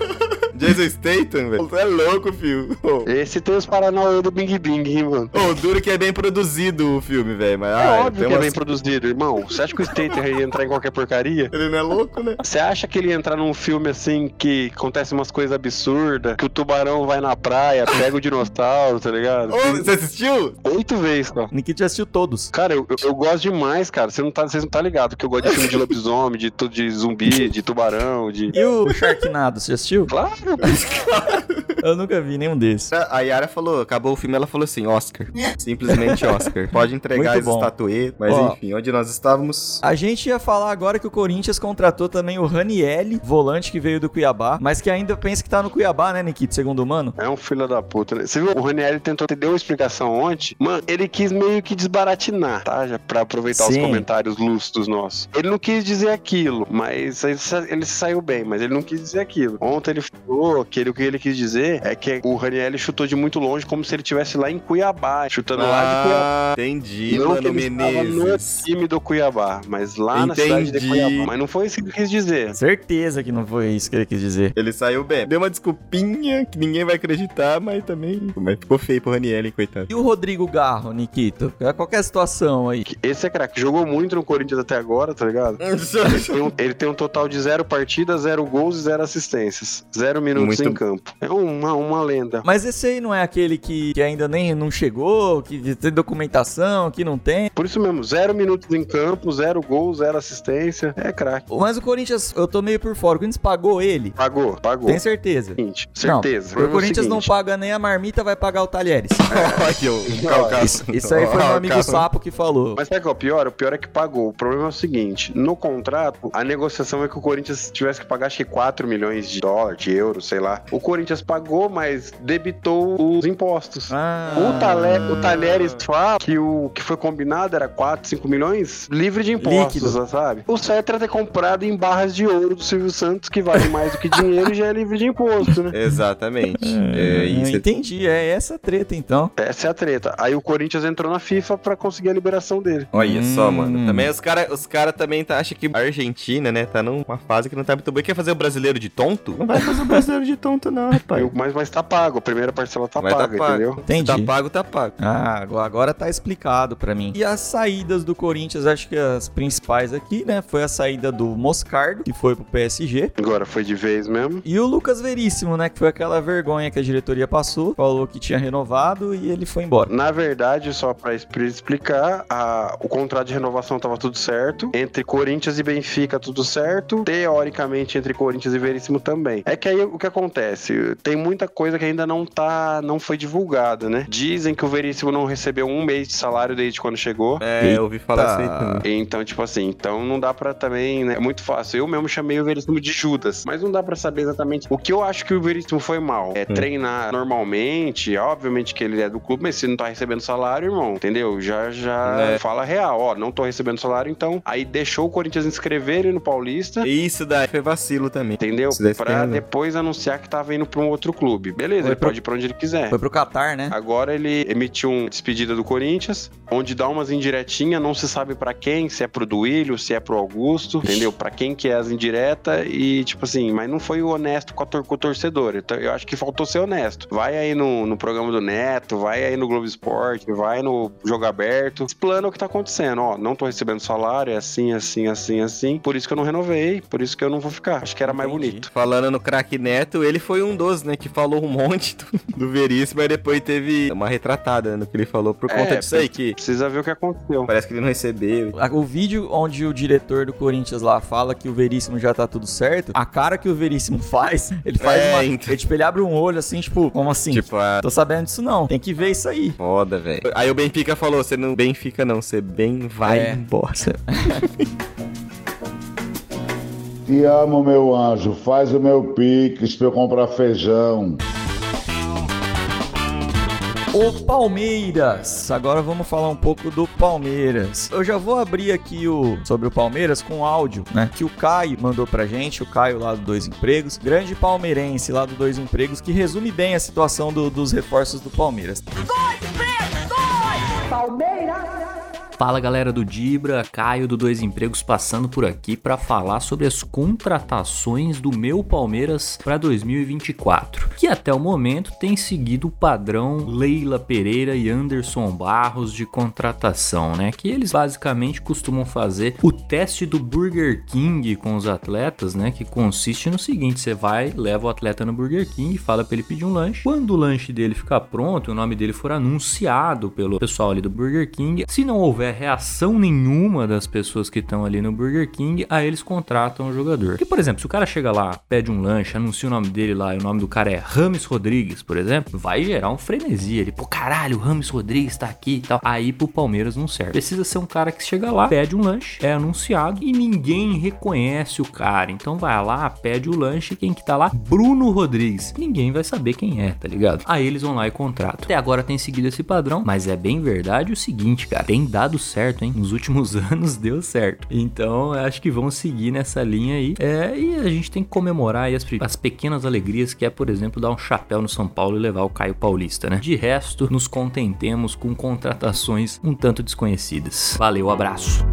Jason Statham, velho. Você é louco, filho. Ô, Esse tem os Paranauê do Bing Bing, hein, mano. ô, duro que é bem produzido o filme, velho. Mas, É ah, óbvio tem que é bem produzido, irmão. Você acha que o Stater ia entrar em qualquer porcaria? Ele não é louco, né? Você acha que ele ia entrar num filme assim que acontece umas coisas absurdas, que o tubarão vai na praia, pega o dinossauro, tá ligado? Ô, você assistiu? Oito vezes, cara. Nikita já assistiu todos. Cara, eu, eu, eu gosto demais, cara. Você não tá, vocês não tá ligado que eu gosto de filme de lobisomem, de, de zumbi, de tubarão, de. E o Sharknado, você assistiu? Claro, Eu nunca vi nenhum desses. A Yara falou, acabou o filme, ela falou assim, Oscar. Simplesmente Oscar. Pode entregar Muito as estatuetas, mas Ó. enfim, onde nós estávamos... A gente ia falar agora que o Corinthians contratou também o Ranielli, volante que veio do Cuiabá, mas que ainda pensa que tá no Cuiabá, né, Nikito, segundo o mano? É um filho da puta, né? Você viu? O Ranieri tentou te deu uma explicação ontem. Mano, ele quis meio que desbaratinar, tá? Já pra aproveitar Sim. os comentários lúcidos nossos. Ele não quis dizer aquilo, mas ele, sa- ele saiu bem, mas ele não quis dizer aquilo. Ontem ele falou que ele, o que ele quis dizer é que o Ranieri chutou de muito longe, como se ele estivesse lá em Cuiabá, chutando lá de Cuiabá. Ah, entendi, Não que mano ele estava no Menezes. time do Cuiabá, mas lá na cidade de Entendi. Cuiabá. Mas não foi isso que ele quis dizer. Certeza que não foi isso que ele quis dizer. Ele saiu bem. Deu uma desculpinha que ninguém vai acreditar, mas também... Mas ficou feio pro Raniel, coitado. E o Rodrigo Garro, Nikito? É Qualquer situação aí. Esse é craque. Jogou muito no Corinthians até agora, tá ligado? Tem um- ele tem um total de zero partidas, zero gols e zero assistências. Zero minutos Muito- em campo. É uma, uma lenda. Mas esse aí não é aquele que, que ainda nem não chegou, que tem documentação, que não tem. Por isso mesmo, zero minutos em campo, zero gols, zero assistência. É craque. Mas o Corinthians, eu tô meio por fora. O Corinthians pagou ele? Pagou, pagou. Tem certeza? Seguinte, Não, certeza. o problema é Corinthians não seguinte. paga nem a marmita, vai pagar o Talheres. O. Isso, isso aí foi meu amigo. Sapo que falou. Mas sabe qual é o pior? O pior é que pagou. O problema é o seguinte: no contrato, a negociação é que o Corinthians tivesse que pagar acho que 4 milhões de dólares, de euros, sei lá. O Corinthians pagou, mas debitou os impostos. Ah, O, Tale, o Talheres fala que o que foi combinado era 4, 5 milhões livre de impostos, Líquido. sabe? O certo era ter comprado em barras de ouro do Silvio Santos, que vale mais do que dinheiro e já é livre de imposto, né? Exatamente. É, eu isso. entendi, é essa treta então. Essa é a treta. Aí o Corinthians entrou na FIFA pra conseguir a liberação dele. Olha só, Hum. mano. Também os caras os cara também tá, acham que a Argentina, né, tá numa fase que não tá muito boa. Quer fazer o brasileiro de tonto? Não vai fazer o brasileiro de tonto, não, rapaz. Mas, mas tá pago, a primeira parcela tá Mas tá paga, pago. entendeu? Entendi. Tá pago, tá pago. Ah, agora- tá explicado pra mim. E as saídas do Corinthians, acho que as principais aqui, né? Foi a saída do Moscardo, que foi pro PSG. Agora foi de vez mesmo. E o Lucas Veríssimo, né? Que foi aquela vergonha que a diretoria passou. Falou que tinha renovado e ele foi embora. Na verdade, só pra explicar, a- o contrato de renovação tava tudo certo. Entre Corinthians e Benfica, tudo certo. Teoricamente, entre Corinthians e Veríssimo também. É que aí o que acontece? Tem muita coisa que ainda não tá. não foi divulgada, né? Dizem que o Veríssimo não recebeu um mês de salário desde quando chegou. É, eu ouvi falar isso aí Eita. também. Então, tipo assim, então não dá pra também, né? É muito fácil. Eu mesmo chamei o Veríssimo de Judas, mas não dá pra saber exatamente o que eu acho que o Veríssimo foi mal. É treinar normalmente, obviamente que ele é do clube, mas se não tá recebendo salário, irmão, entendeu? Já já É. fala real, ó, não tô recebendo salário, então aí deixou o Corinthians inscrever ele no Paulista. Isso daí foi vacilo também. Entendeu? Pra depois anunciar que tava indo pra um outro clube. Beleza, Foi ele pro- pode ir pra onde ele quiser. Foi pro Qatar, né? Agora ele emitiu uma despedida do Corinthians, onde dá umas indiretinhas, não se sabe pra quem, se é pro Duílio, se é pro Augusto, entendeu? Pra quem que é as indiretas e, tipo assim, mas não foi honesto com, a tor- com o torcedor. Então, eu acho que faltou ser honesto. Vai aí no, no programa do Neto, vai aí no Globo Esporte, vai no Jogo Aberto, explana o que tá acontecendo. Ó, não tô recebendo salário, é assim, assim, assim, assim. Por isso que eu não renovei, por isso que eu não vou ficar. Acho que era mais Entendi. bonito. Falando no craque Neto, ele foi um dos, né, que falou um monte do, do Veríssimo, mas depois teve uma retratada no que ele falou por conta É, disso aí, que Precisa ver o que aconteceu. parece que ele não recebeu. O vídeo onde o diretor do Corinthians lá fala que o Veríssimo já tá tudo certo, a cara que o Veríssimo faz, ele faz É, uma. então. Ele, tipo, ele abre um olho assim, tipo, como assim? Tipo, a Tô sabendo disso não. Tem que ver isso aí. foda, velho. Aí o Benfica falou, você não Benfica não, você bem vai É. embora. Te amo, meu anjo. Faz o meu pix pra eu comprar feijão. O Palmeiras. Agora vamos falar um pouco do Palmeiras. Eu já vou abrir aqui o sobre o Palmeiras com áudio, né? Que o Caio mandou pra gente, o Caio lá do Dois Empregos, grande palmeirense lá do Dois Empregos, que resume bem a situação do- dos reforços do Palmeiras. Fala galera do Dibra, Caio do Dois Empregos passando por aqui para falar sobre as contratações do meu Palmeiras para 2024, que até o momento tem seguido o padrão Leila Pereira e Anderson Barros de contratação, né? Que eles basicamente costumam fazer o teste do Burger King com os atletas, né? Que consiste no seguinte: você vai, leva o atleta no Burger King, fala para ele pedir um lanche. Quando o lanche dele ficar pronto, o nome dele for anunciado pelo pessoal ali do Burger King, se não houver houver reação nenhuma das pessoas que estão ali no Burger King, aí eles contratam o jogador. Porque, por exemplo, se o cara chega lá, pede um lanche, anuncia o nome dele lá e o nome do cara é Rames Rodrigues, por exemplo, vai gerar um frenesi. Ele, pô, caralho, o Rames Rodrigues tá aqui e tal. Aí pro Palmeiras não serve. Precisa ser um cara que chega lá, pede um lanche, é anunciado e ninguém reconhece o cara. Então vai lá, pede o lanche, quem que tá lá? Bruno Rodrigues. Ninguém vai saber quem é, tá ligado? Aí eles vão lá e contratam. Até agora tem seguido esse padrão, mas é bem verdade o seguinte, cara, tem dado certo, hein? Nos últimos anos deu certo. Então, acho que vão seguir nessa linha aí. É, e a gente tem que comemorar as, as pequenas alegrias, que é, por exemplo, dar um chapéu no São Paulo e levar o Caio Paulista, né? De resto, nos contentemos com contratações um tanto desconhecidas. Valeu, abraço.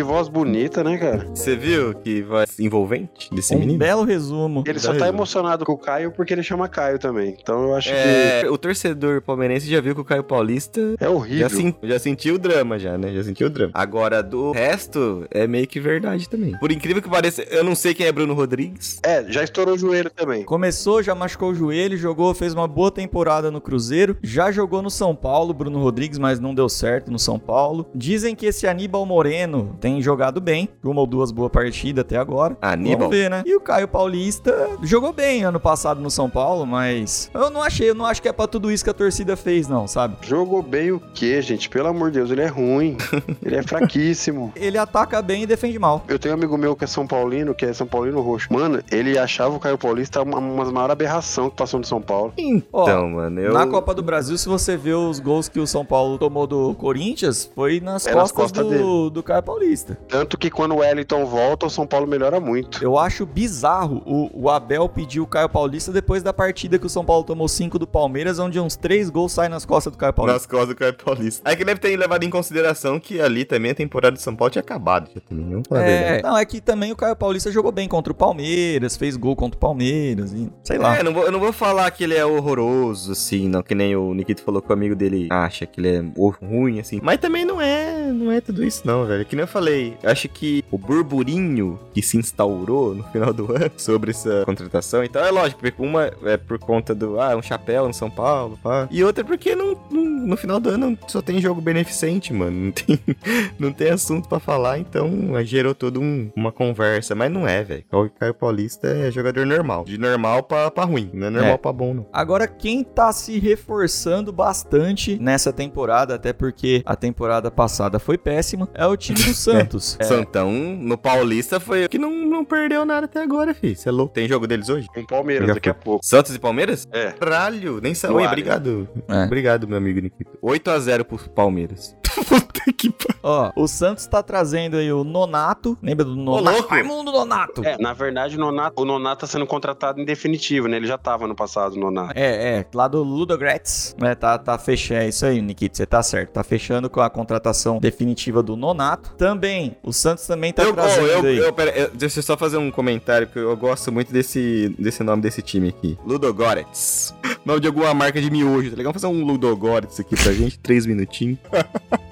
Que voz bonita, né, cara? Você viu que voz envolvente desse Um menino? belo resumo. Ele só tá emocionado com o Caio porque ele chama Caio também. Então eu acho É, o torcedor palmeirense já viu que o Caio Paulista que é horrível. já, sen- já sentiu o drama, já, né? Já sentiu o drama. Agora, do resto, é meio que verdade também. Por incrível que pareça, eu não sei quem é Bruno Rodrigues. É, já estourou o joelho também. Começou, já machucou o joelho, jogou, fez uma boa temporada no Cruzeiro, já jogou no São Paulo, Bruno Rodrigues, mas não deu certo no São Paulo. Dizem que esse Aníbal Moreno tem jogado bem, uma ou duas boas partidas até agora. Aníbal? Vamos ver, né? E o Caio Paulista jogou bem ano passado no São Paulo, mas eu não achei, eu não acho que é pra tudo isso que a torcida fez, não, sabe? Jogou bem o quê, gente? Pelo amor de Deus, ele é ruim. ele é fraquíssimo. Ele ataca bem e defende mal. Eu tenho um amigo meu que é São Paulino, que é São Paulino Roxo. Mano, ele achava o Caio Paulista uma, uma maior aberração que passou no São Paulo. Ó, Então, mano, eu... Na Copa do Brasil, se você vê os gols que o São Paulo tomou do Corinthians, foi nas É nas costas, costas do, do Caio Paulista. Tanto que quando o Wellington volta, o São Paulo melhora muito. Eu acho bizarro o, o Abel pedir o Caio Paulista depois da partida que o São Paulo tomou 5 do Palmeiras, onde uns 3 gols saem nas costas do Caio Paulista. Nas costas do Caio Paulista. Aí que deve ter levado em consideração que ali também a temporada de São Paulo tinha acabado. Já também, não É, verdade. não, é que também o Caio Paulista jogou bem contra o Palmeiras, fez gol contra o Palmeiras, e sei lá. É, não vou, eu não vou falar que ele é horroroso, assim, não, que nem o Nikito falou que o amigo dele acha que ele é ruim, assim. Mas também não é, não é tudo isso, não, velho. Que nem eu falei, acho que o burburinho que se instaurou no final do ano sobre essa contratação, então é lógico, porque uma é por conta do, ah, um chapéu no São Paulo, pá. E outra porque não, não- no final do ano só tem jogo beneficente, mano. Não tem, não tem assunto pra falar, então gerou toda um- uma conversa. Mas não é, velho. O Caio Paulista é jogador normal. De normal pra, pra ruim, não é normal É. pra bom, não. Agora, quem tá se reforçando bastante nessa temporada, até porque a temporada passada foi péssima, é o time do Santos. É, Santão, no Paulista, foi o que não, não perdeu nada até agora, filho. Você é louco. Tem jogo deles hoje? Com o Palmeiras daqui a pouco. Santos e Palmeiras? É. Caralho, nem sabia. Oi, obrigado. É. Obrigado, meu amigo Nikito. 8x0 pro Palmeiras. Puta que pariu. Ó, o Santos tá trazendo aí o Nonato. Lembra do Nonato? louco. Raimundo Nonato. É, na verdade, o Nonato, o Nonato tá sendo contratado em definitivo, né? Ele já tava no passado, o Nonato. É, é, lá do Ludogretz, né, tá, tá fechando, é isso aí, Nikita, você tá certo, tá fechando com a contratação definitiva do Nonato. Também, o Santos também tá eu, trazendo oh, eu, aí. eu, pera, eu- deixa eu só fazer um comentário, porque eu gosto muito desse, desse nome desse time aqui. Ludogorets. Nome de alguma marca de miojo, tá legal? Vamos fazer um Ludogorets aqui pra gente, três minutinhos.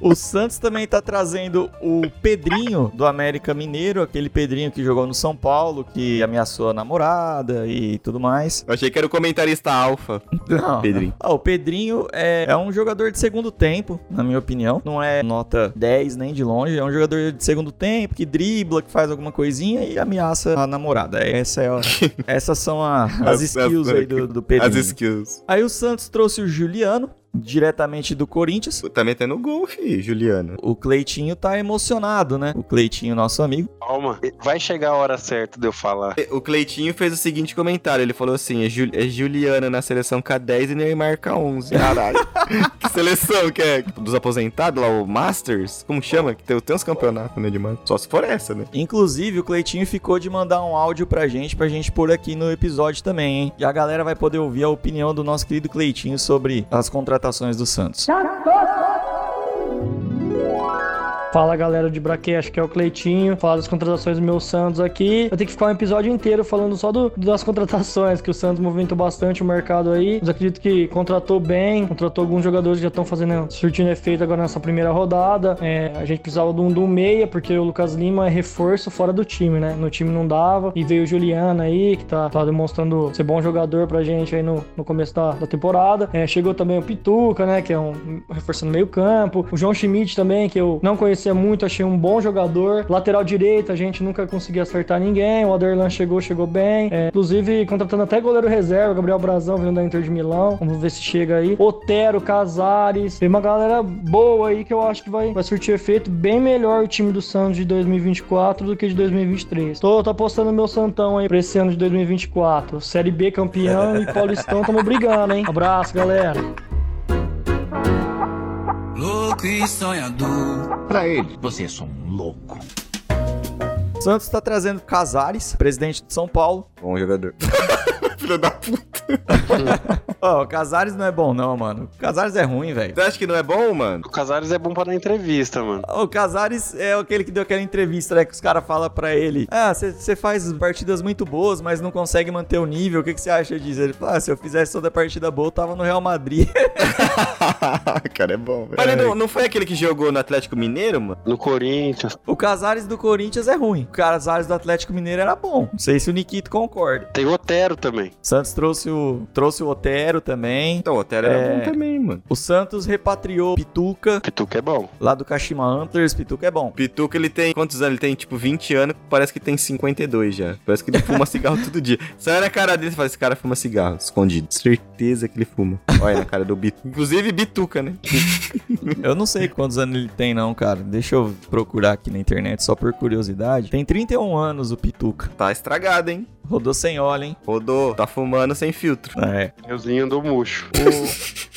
O Santos também tá trazendo o Pedrinho do América Mineiro, aquele Pedrinho que jogou no São Paulo, que ameaçou a namorada e tudo mais. Eu achei que era o comentarista alfa. Não. Pedrinho. Ah, o Pedrinho é, é um jogador de segundo tempo, na minha opinião. Não é nota 10 nem de longe. É um jogador de segundo tempo que dribla, que faz alguma coisinha e ameaça a namorada. Essa é a- essas são a- as skills aí do, do Pedrinho. As skills. Aí o Santos trouxe o Juliano, diretamente do Corinthians. Tá metendo gol, filho, Juliano. O Cleitinho tá emocionado, né? O Cleitinho, nosso amigo. Calma, vai chegar a hora certa de eu falar. O Cleitinho fez o seguinte comentário, ele falou assim, é, Jul- é Juliano na seleção K10 e Neymar K11. Caralho. que seleção que é? Dos aposentados lá, o Masters? Como chama? Que tem, tem uns campeonatos, né, de mano? Só se for essa, né? Inclusive, o Cleitinho ficou de mandar um áudio pra gente, pra gente pôr aqui no episódio também, hein? E a galera vai poder ouvir a opinião do nosso querido Cleitinho sobre as contratações do Santos. Fala galera de Braquete, que é o Cleitinho. Fala das contratações do meu Santos aqui. Vai ter que ficar um episódio inteiro falando só do, das contratações, que o Santos movimentou bastante o mercado aí. Mas acredito que contratou bem, contratou alguns jogadores que já estão fazendo, surtindo efeito agora nessa primeira rodada. É, a gente precisava de um, um meia, porque o Lucas Lima é reforço fora do time, né? No time não dava. E veio o Juliano aí, que tá, tá demonstrando ser bom jogador pra gente aí no, no começo da, da temporada. É, chegou também o Pituca, né? Que é um reforçando meio campo. O João Schmidt também, que eu não conhecia muito, achei um bom jogador. Lateral direito, a gente nunca conseguia acertar ninguém. O Aderlan chegou, chegou bem. É, inclusive, contratando até goleiro reserva, Gabriel Brazão, vindo da Inter de Milão. Vamos ver se chega aí. Otero, Casares. Tem uma galera boa aí que eu acho que vai, vai surtir efeito bem melhor o time do Santos de 2024 do que de 2023. Tô, tô apostando meu Santão aí pra esse ano de 2024. Série B campeão e Paulistão tamo brigando, hein? Abraço, galera. Louco e sonhador. Pra ele, você é só um louco. Santos tá trazendo Casares, presidente de São Paulo. Bom jogador. Filho da puta. Ó, o Casares não é bom não, mano. O Casares é ruim, velho. Você acha que não é bom, mano? O Casares é bom pra dar entrevista, mano. O Casares é aquele que deu aquela entrevista, né? Que os caras falam pra ele: Ah, você faz partidas muito boas, mas não consegue manter o nível. O que você acha disso? Ele fala: ah, se eu fizesse toda partida boa, eu tava no Real Madrid. cara, é bom, velho. Mas ele não, não foi aquele que jogou no Atlético Mineiro, mano? No Corinthians. O Casares do Corinthians é ruim. O Casares do Atlético Mineiro era bom. Não sei se o Nikito concorda. Tem o Otero também. Santos trouxe o, trouxe o Otero também. Então, o Otero era É. bom também, mano. O Santos repatriou Pituca, Pituca é bom. lá do Kashima Antlers. Pituca é bom. Pituca, ele tem quantos anos? Ele tem tipo 20 anos, parece que tem 52 já. Parece que ele fuma cigarro todo dia. Você olha na cara dele e fala: esse cara fuma cigarro, escondido. Certeza que ele fuma. Olha na cara do Bituca. Inclusive, Bituca, né? Eu não sei quantos anos ele tem, não, cara. Deixa eu procurar aqui na internet, só por curiosidade. Tem 31 anos o Pituca. Tá estragado, hein? Rodou sem óleo, hein? Rodou, tá fumando sem filtro. É. Euzinho do murcho.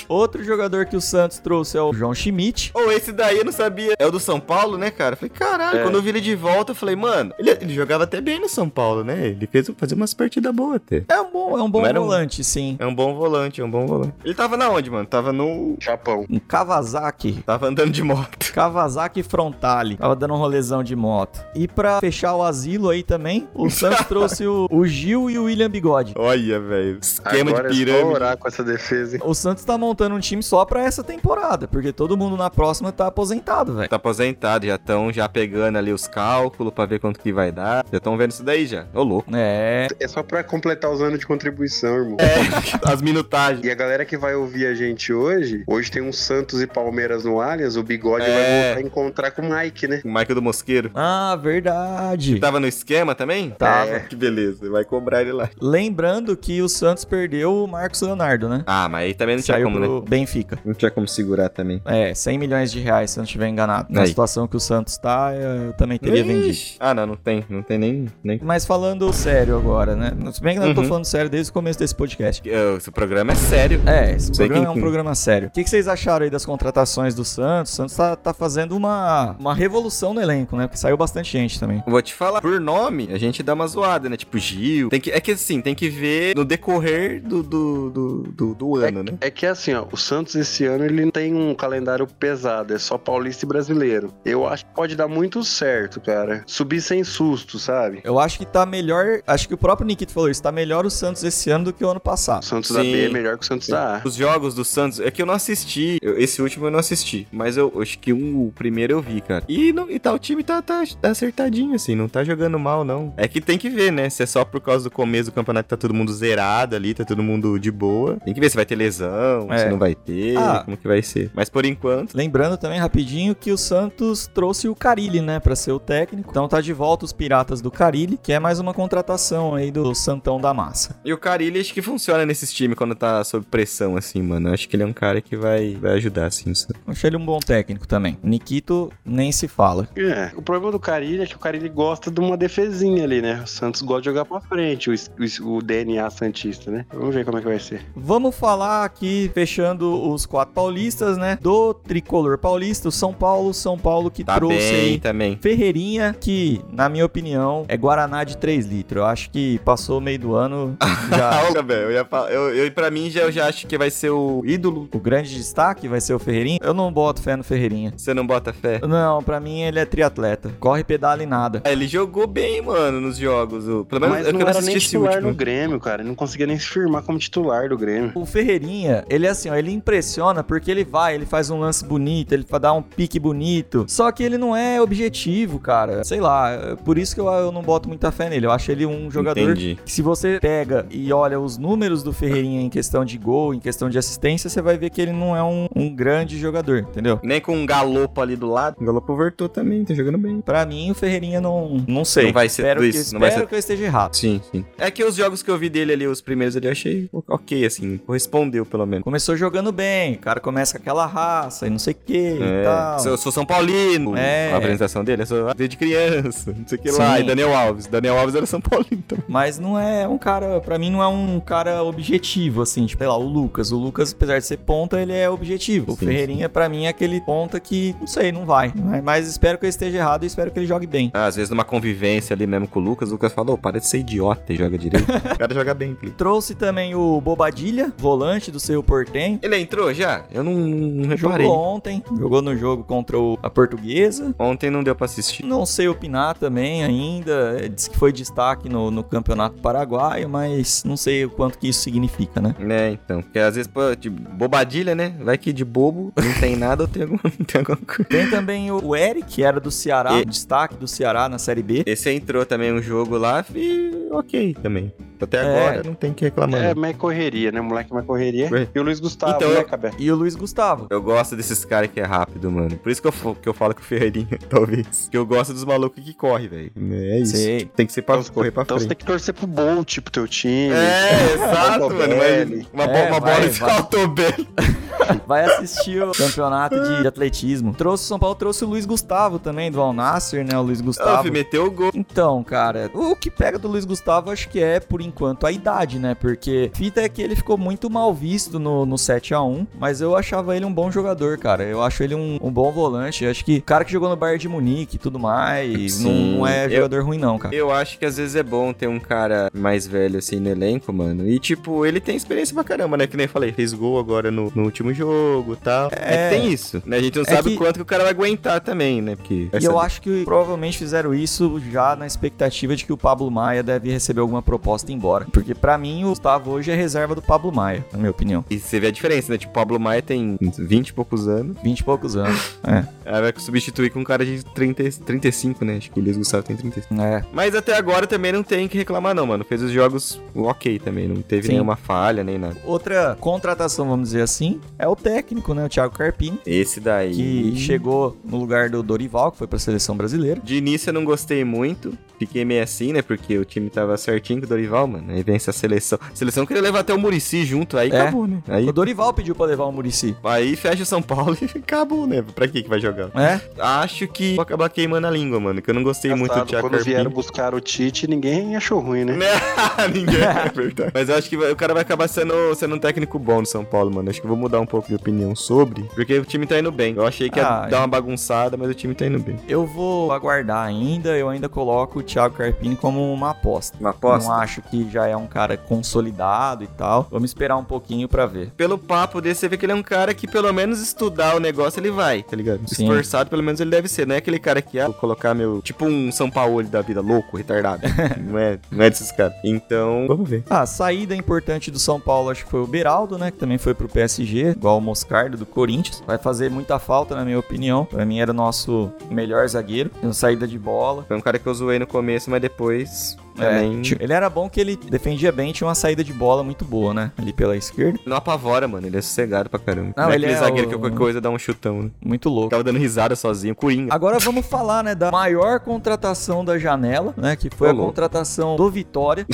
O outro jogador que o Santos trouxe é o João Schmidt. Ô, esse daí eu não sabia. É o do São Paulo, né, cara? Falei, caralho, É. quando eu vi ele de volta, eu falei, mano, ele, ele jogava até bem no São Paulo, né? Ele fez fazer umas partidas boas até. É um bom, é um bom Não era um- volante, sim. É um bom volante, é um bom volante. Ele tava na onde, mano? Tava no. Japão. Um Kawasaki. Tava andando de moto. Kawasaki Frontale. Tava dando um rolezão de moto. E pra fechar o asilo aí também, o Santos trouxe o, o Gil e o William Bigode. Olha, velho. Esquema Agora de é pirâmide. orar com essa defesa, hein? O Santos tá montando um time só pra essa temporada, porque todo mundo na próxima tá aposentado, velho. Tá aposentado, já estão já pegando ali os cálculos pra ver quanto que vai dar. Já estão vendo isso daí já. Ô, louco. É. É só pra completar os anos de contribuição, irmão. As minutagens. E a galera que vai ouvir a gente hoje, hoje tem um Santos e Palmeiras no Allianz, o Bigode É. vai voltar a encontrar com o Mike, né? O Michael do Mosqueiro. Ah, verdade. Tava no esquema também? Tava. É, que beleza. Vai cobrar ele lá. Lembrando que o Santos perdeu o Marcos Leonardo, né? Ah, mas aí também não tinha Saiu como, pro né? Benfica. Não tinha como segurar também. É, 100 milhões de reais, se eu não estiver enganado. Na Aí. situação que o Santos tá, eu também teria vendido. Ixi. Ah, não, não tem. Não tem nem. nem... Mas falando sério agora, né? Se bem que eu não tô Uhum. falando sério desde o começo desse podcast. Esse programa é sério. É, esse Sei programa quem- é um programa sério. O que, que vocês acharam aí das contratações do Santos? O Santos tá, tá fazendo uma, uma revolução no elenco, né? Porque saiu bastante gente também. Vou te falar, por nome, a gente dá uma zoada, né? Tipo, Gil. Tem que, é que assim, tem que ver no decorrer do, do, do, do, do ano, né? É que assim, ó, o Santos esse ano ele não tem um calendário pesado, é só paulista e brasileiro. Eu acho que pode dar muito certo, cara. Subir sem susto, sabe? Eu acho que tá melhor. Acho que o próprio Nikito falou isso. Tá melhor o Santos esse ano do que o ano O passado. Santos da Sim. B é melhor que o Santos da A. Os jogos do Santos, é que eu não assisti. Eu- esse último eu não assisti. Mas eu acho que um, o primeiro eu vi, cara. E, não, e tá, o time tá, tá, tá acertadinho, assim. Não tá jogando mal, não. É que tem que ver, né? Se é só por causa do começo do campeonato que tá todo mundo zerado ali, tá todo mundo de boa. Tem que ver se vai ter lesão, É. se não vai ter, Ah. como que vai ser. Mas por enquanto. Lembrando também rapidinho que o Santos trouxe o Carilli, né, Pra ser o técnico. Então tá de volta os Piratas do Carilli, que é mais uma contratação aí do Santão da Massa. E o Carilli acho que funciona nesses times quando tá sob pressão, assim, mano. Eu Acho que ele é um cara que vai, vai ajudar, assim. Achei ele um bom técnico também. Nikito nem se fala. É, o problema do Carilli é que o Carilli gosta de uma defesinha ali, né? O Santos gosta de jogar pra pra frente o, o, o DNA Santista, né? Vamos ver como é que vai ser. Vamos falar aqui, fechando os quatro paulistas, né? Do tricolor paulista, o São Paulo. São Paulo que Tá trouxe bem aí também. Ferreirinha, que, na minha opinião, é Guaraná de 3 litros. Eu acho que passou o meio do ano. Já... Olha, velho, eu, ia falar- eu, eu, pra mim, já, eu já acho que vai ser o ídolo. o grande destaque vai ser o Ferreirinha. Eu não boto fé no Ferreirinha. Você não bota fé? Não, pra mim ele é triatleta. Corre, pedala e nada. É, Ele jogou bem, mano, nos jogos. o- Pelo menos Eu não era assisti nem esse titular último. no Grêmio, cara. Ele não conseguia nem se firmar como titular do Grêmio. O Ferreirinha, ele é assim, ó, ele impressiona porque ele vai, ele faz um lance bonito, ele dá um pique bonito. Só que ele não é objetivo, cara. Sei lá, por isso que eu, eu não boto muita fé nele. Eu acho ele um jogador Entendi. que se você pega e olha os números do Ferreirinha em questão de gol, em questão de assistência, você vai ver que ele não é um, um grande jogador, entendeu? Nem com um galopo ali do lado. O galopo voltou também, tá jogando bem. Pra mim, o Ferreirinha não, não sei. Não vai ser espero tudo que, isso, não vai espero ser- que eu esteja errado. Sim, sim. É que os jogos que eu vi dele ali, os primeiros ali, eu achei ok, assim. Correspondeu, pelo menos. Começou jogando bem, o cara começa com aquela raça e não sei o que e É, tal. sou, sou São Paulino. É. A apresentação dele, eu sou desde criança, não sei o que lá. Sim. E Daniel Alves. Daniel Alves era São Paulino também. Mas não é um cara, pra mim não é um cara objetivo, assim, tipo, sei lá, o Lucas. O Lucas, apesar de ser ponta, ele é objetivo. O Sim, Ferreirinha, pra mim, é aquele ponta que, não sei, não vai. Mas- Mas espero que eu esteja errado e espero que ele jogue bem. Ah, às vezes numa convivência ali mesmo com o Lucas, o Lucas falou, para de ser idiota e joga direito. o cara joga bem, Felipe. Trouxe também o Bobadilha, volante do seu Portem. Ele entrou já? Eu não, não reparei. Jogou ontem, jogou no jogo contra o- a Portuguesa. Ontem não deu pra assistir. Não sei opinar também ainda. Diz que foi destaque no, no Campeonato Paraguaio, mas não sei o quanto que isso significa, né? Né, então. Porque às vezes, pô, tipo, bobadilha, né? Vai que de bobo, não tem nada ou tem alguma, tem alguma coisa. Tem também o Eric, que era do Ceará, E- destaque do Ceará na Série B. Esse entrou também um jogo lá e ok também. Até É. agora não tem que reclamar. É, não. mas correria, né? Moleque, mais correria. Ué. E o Luiz Gustavo, Então, né, eu- Cabé? E o Luiz Gustavo. Eu gosto desses caras que é rápido, mano. Por isso que eu, que eu falo que o Ferreirinha, talvez. Que eu gosto dos malucos que correm, velho. É isso. Sei. Tem que ser pra correr pra Então você frente. tem que torcer pro Bolt, pro teu time. É, exato, mano. Mas uma, É, uma vai, bola de vai. Altobelli. Vai assistir o campeonato de atletismo. Trouxe o São Paulo, trouxe o Luiz Gustavo também, do Al Nasser, né? O Luiz Ah, Gustavo. filho, meteu o gol. Então, cara, o que pega do Luiz Gustavo acho que é, por enquanto, a idade, né? Porque fita é que ele ficou muito mal visto no, no 7x1, mas eu achava ele um bom jogador, cara. Eu acho ele um, um bom volante. Eu acho que o cara que jogou no Bayern de Munique e tudo mais, não, Sim. não é Eu- jogador ruim não, cara. Eu acho que às vezes é bom ter um cara mais velho assim no elenco, mano. E tipo, ele tem experiência pra caramba, né? Que nem eu falei, fez gol agora no, no último jogo e tal. É, É. tem isso, né? A gente não É sabe que- quanto que o cara vai aguentar também, né? Porque E eu acho que provavelmente fizeram isso já na expectativa de que o Pablo Maia deve receber alguma proposta e ir embora. Porque pra mim o Gustavo hoje é reserva do Pablo Maia, na minha opinião. E você vê a diferença, né? Tipo, o Pablo Maia tem 20 e poucos anos. 20 e poucos anos. É. Aí vai substituir com um cara de 30, e- 35, né? Acho que o Luiz Gustavo tem 35. É. Mas até agora também não tem que reclamar, não, mano. Fez os jogos ok também. Não teve Sim. nenhuma falha, nem nada. Outra contratação, vamos dizer assim, é o técnico, né? O Thiago Carpini, Esse daí. que chegou no lugar do Dorival, que foi pra seleção brasileira. De início eu não gostei muito. Fiquei meio assim, né? Porque o time tava certinho com o Dorival, mano. Aí vem essa seleção. A seleção queria levar até o Murici junto, aí É. acabou, né? Aí, O Dorival pediu pra levar o Murici. aí fecha o São Paulo e acabou, né? Pra que que vai jogar? É? Acho que vou acabar queimando a língua, mano. Que eu não gostei muito do Thiago Quando vieram Carpini. buscar o Tite, ninguém achou ruim, né? Ninguém, é verdade. Mas eu acho que o cara vai acabar sendo, sendo um técnico bom no São Paulo, mano. Acho que eu vou mudar um pouco de opinião sobre. Porque o time tá indo bem. Eu achei que ia Ah, dar é. uma bagunçada, mas o time tá indo bem. Eu vou aguardar ainda, eu ainda coloco o Thiago Carpini como uma aposta. Uma aposta? Não acho que já é um cara consolidado e tal. Vamos esperar um pouquinho pra ver. Pelo papo desse, você vê que ele é um cara que pelo menos estudar o negócio ele vai, tá ligado? Sim. Esforçado, pelo menos ele deve ser. Não é aquele cara que, ah, vou colocar meu. Tipo um São Paulo da vida, louco, retardado. não, é, não é desses caras. Então, vamos ver. Ah, a saída importante do São Paulo acho que foi o Beraldo, né? Que também foi pro PSG, igual o Moscardo do Corinthians. Vai fazer muita falta, na minha opinião. Pra mim era o nosso melhor zagueiro. Uma saída de bola. Foi um cara que eu zoei no começo, mas depois É, também. ti- ele era bom que ele defendia bem, tinha uma saída de bola muito boa, né? Ali pela esquerda. Não apavora, mano. Ele é sossegado pra caramba. Não, Não, é ele aquele é zagueiro o- que qualquer coisa dá um chutão, né? Muito louco. Tava dando risada sozinho, Coringa. Agora vamos falar, né, da maior contratação da janela, né, que foi Ô, a louco. contratação do Vitória,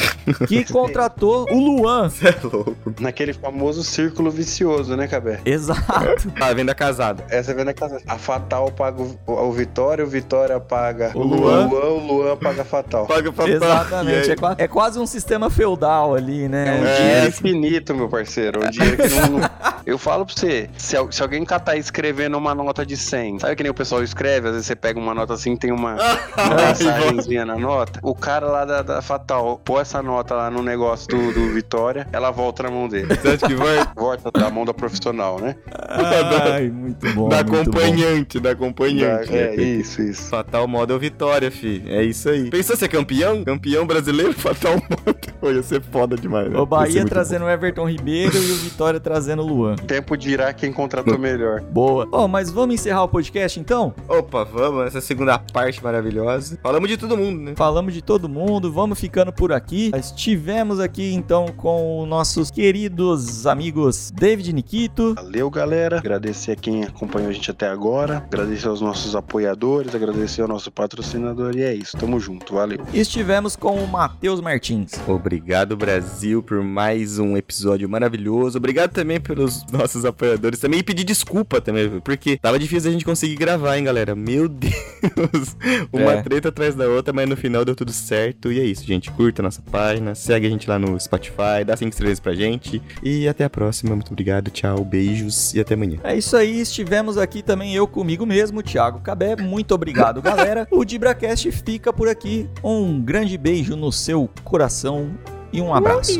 que contratou o Luan. Você é louco. Naquele famoso círculo vicioso, né, Cabé? Exato. Ah, venda casada. Essa vem na casa. A Fatal paga o, o Vitória, o Vitória paga O Luan. o Luan, o Luan paga a Fatal. Paga pra Exatamente. Exatamente. É, qua- é quase um sistema feudal ali, né? É um dinheiro infinito, meu parceiro. Um dinheiro que não. não- Eu falo pra você, se, se alguém catar escrevendo uma nota de 100, sabe que nem o pessoal escreve? Às vezes você pega uma nota assim, tem uma, uma mensagenzinha na nota. O cara lá da, da Fatal pôr essa nota lá no negócio do, do Vitória, ela volta na mão dele. Você acha que vai? Volta da mão da profissional, né? Ai, muito bom. da muito bom. acompanhante, da acompanhante. Da- é, isso, isso. Fatal Model Vitória, fi. É isso aí. Pensou ser campeão? Campeão brasileiro? Fatal Model. Pô, ia ser foda demais, né? O Bahia trazendo o Everton Ribeiro e o Vitória trazendo o Luan. Tempo dirá quem contratou melhor. Boa. Bom, mas vamos encerrar o podcast então? Opa, vamos. Essa segunda parte maravilhosa. Falamos de todo mundo, né? Falamos de todo mundo, vamos ficando por aqui. Estivemos aqui então com nossos queridos amigos David Nikito. Valeu, galera. Agradecer a quem acompanhou a gente até agora. Agradecer aos nossos apoiadores. Agradecer ao nosso patrocinador. E é isso. Tamo junto. Valeu. E estivemos com o Matheus Martins. Obrigado, Brasil, por mais um episódio maravilhoso. Obrigado também pelos nossos apoiadores também. E pedir desculpa também, porque tava difícil a gente conseguir gravar, hein, galera? Meu Deus. Uma É. treta atrás da outra, mas no final deu tudo certo. E é isso, gente. Curta a nossa página, segue a gente lá no Spotify, dá cinco estrelas pra gente. E até a próxima. Muito obrigado, tchau, beijos e até amanhã. É isso aí, estivemos aqui também eu comigo mesmo, Thiago Cabé. Muito obrigado, galera. O DibraCast fica por aqui. Um grande beijo no seu coração e um abraço.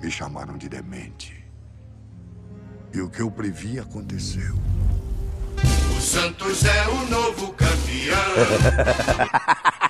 Me chamaram de demente. E o que eu previ aconteceu. O Santos é o novo campeão.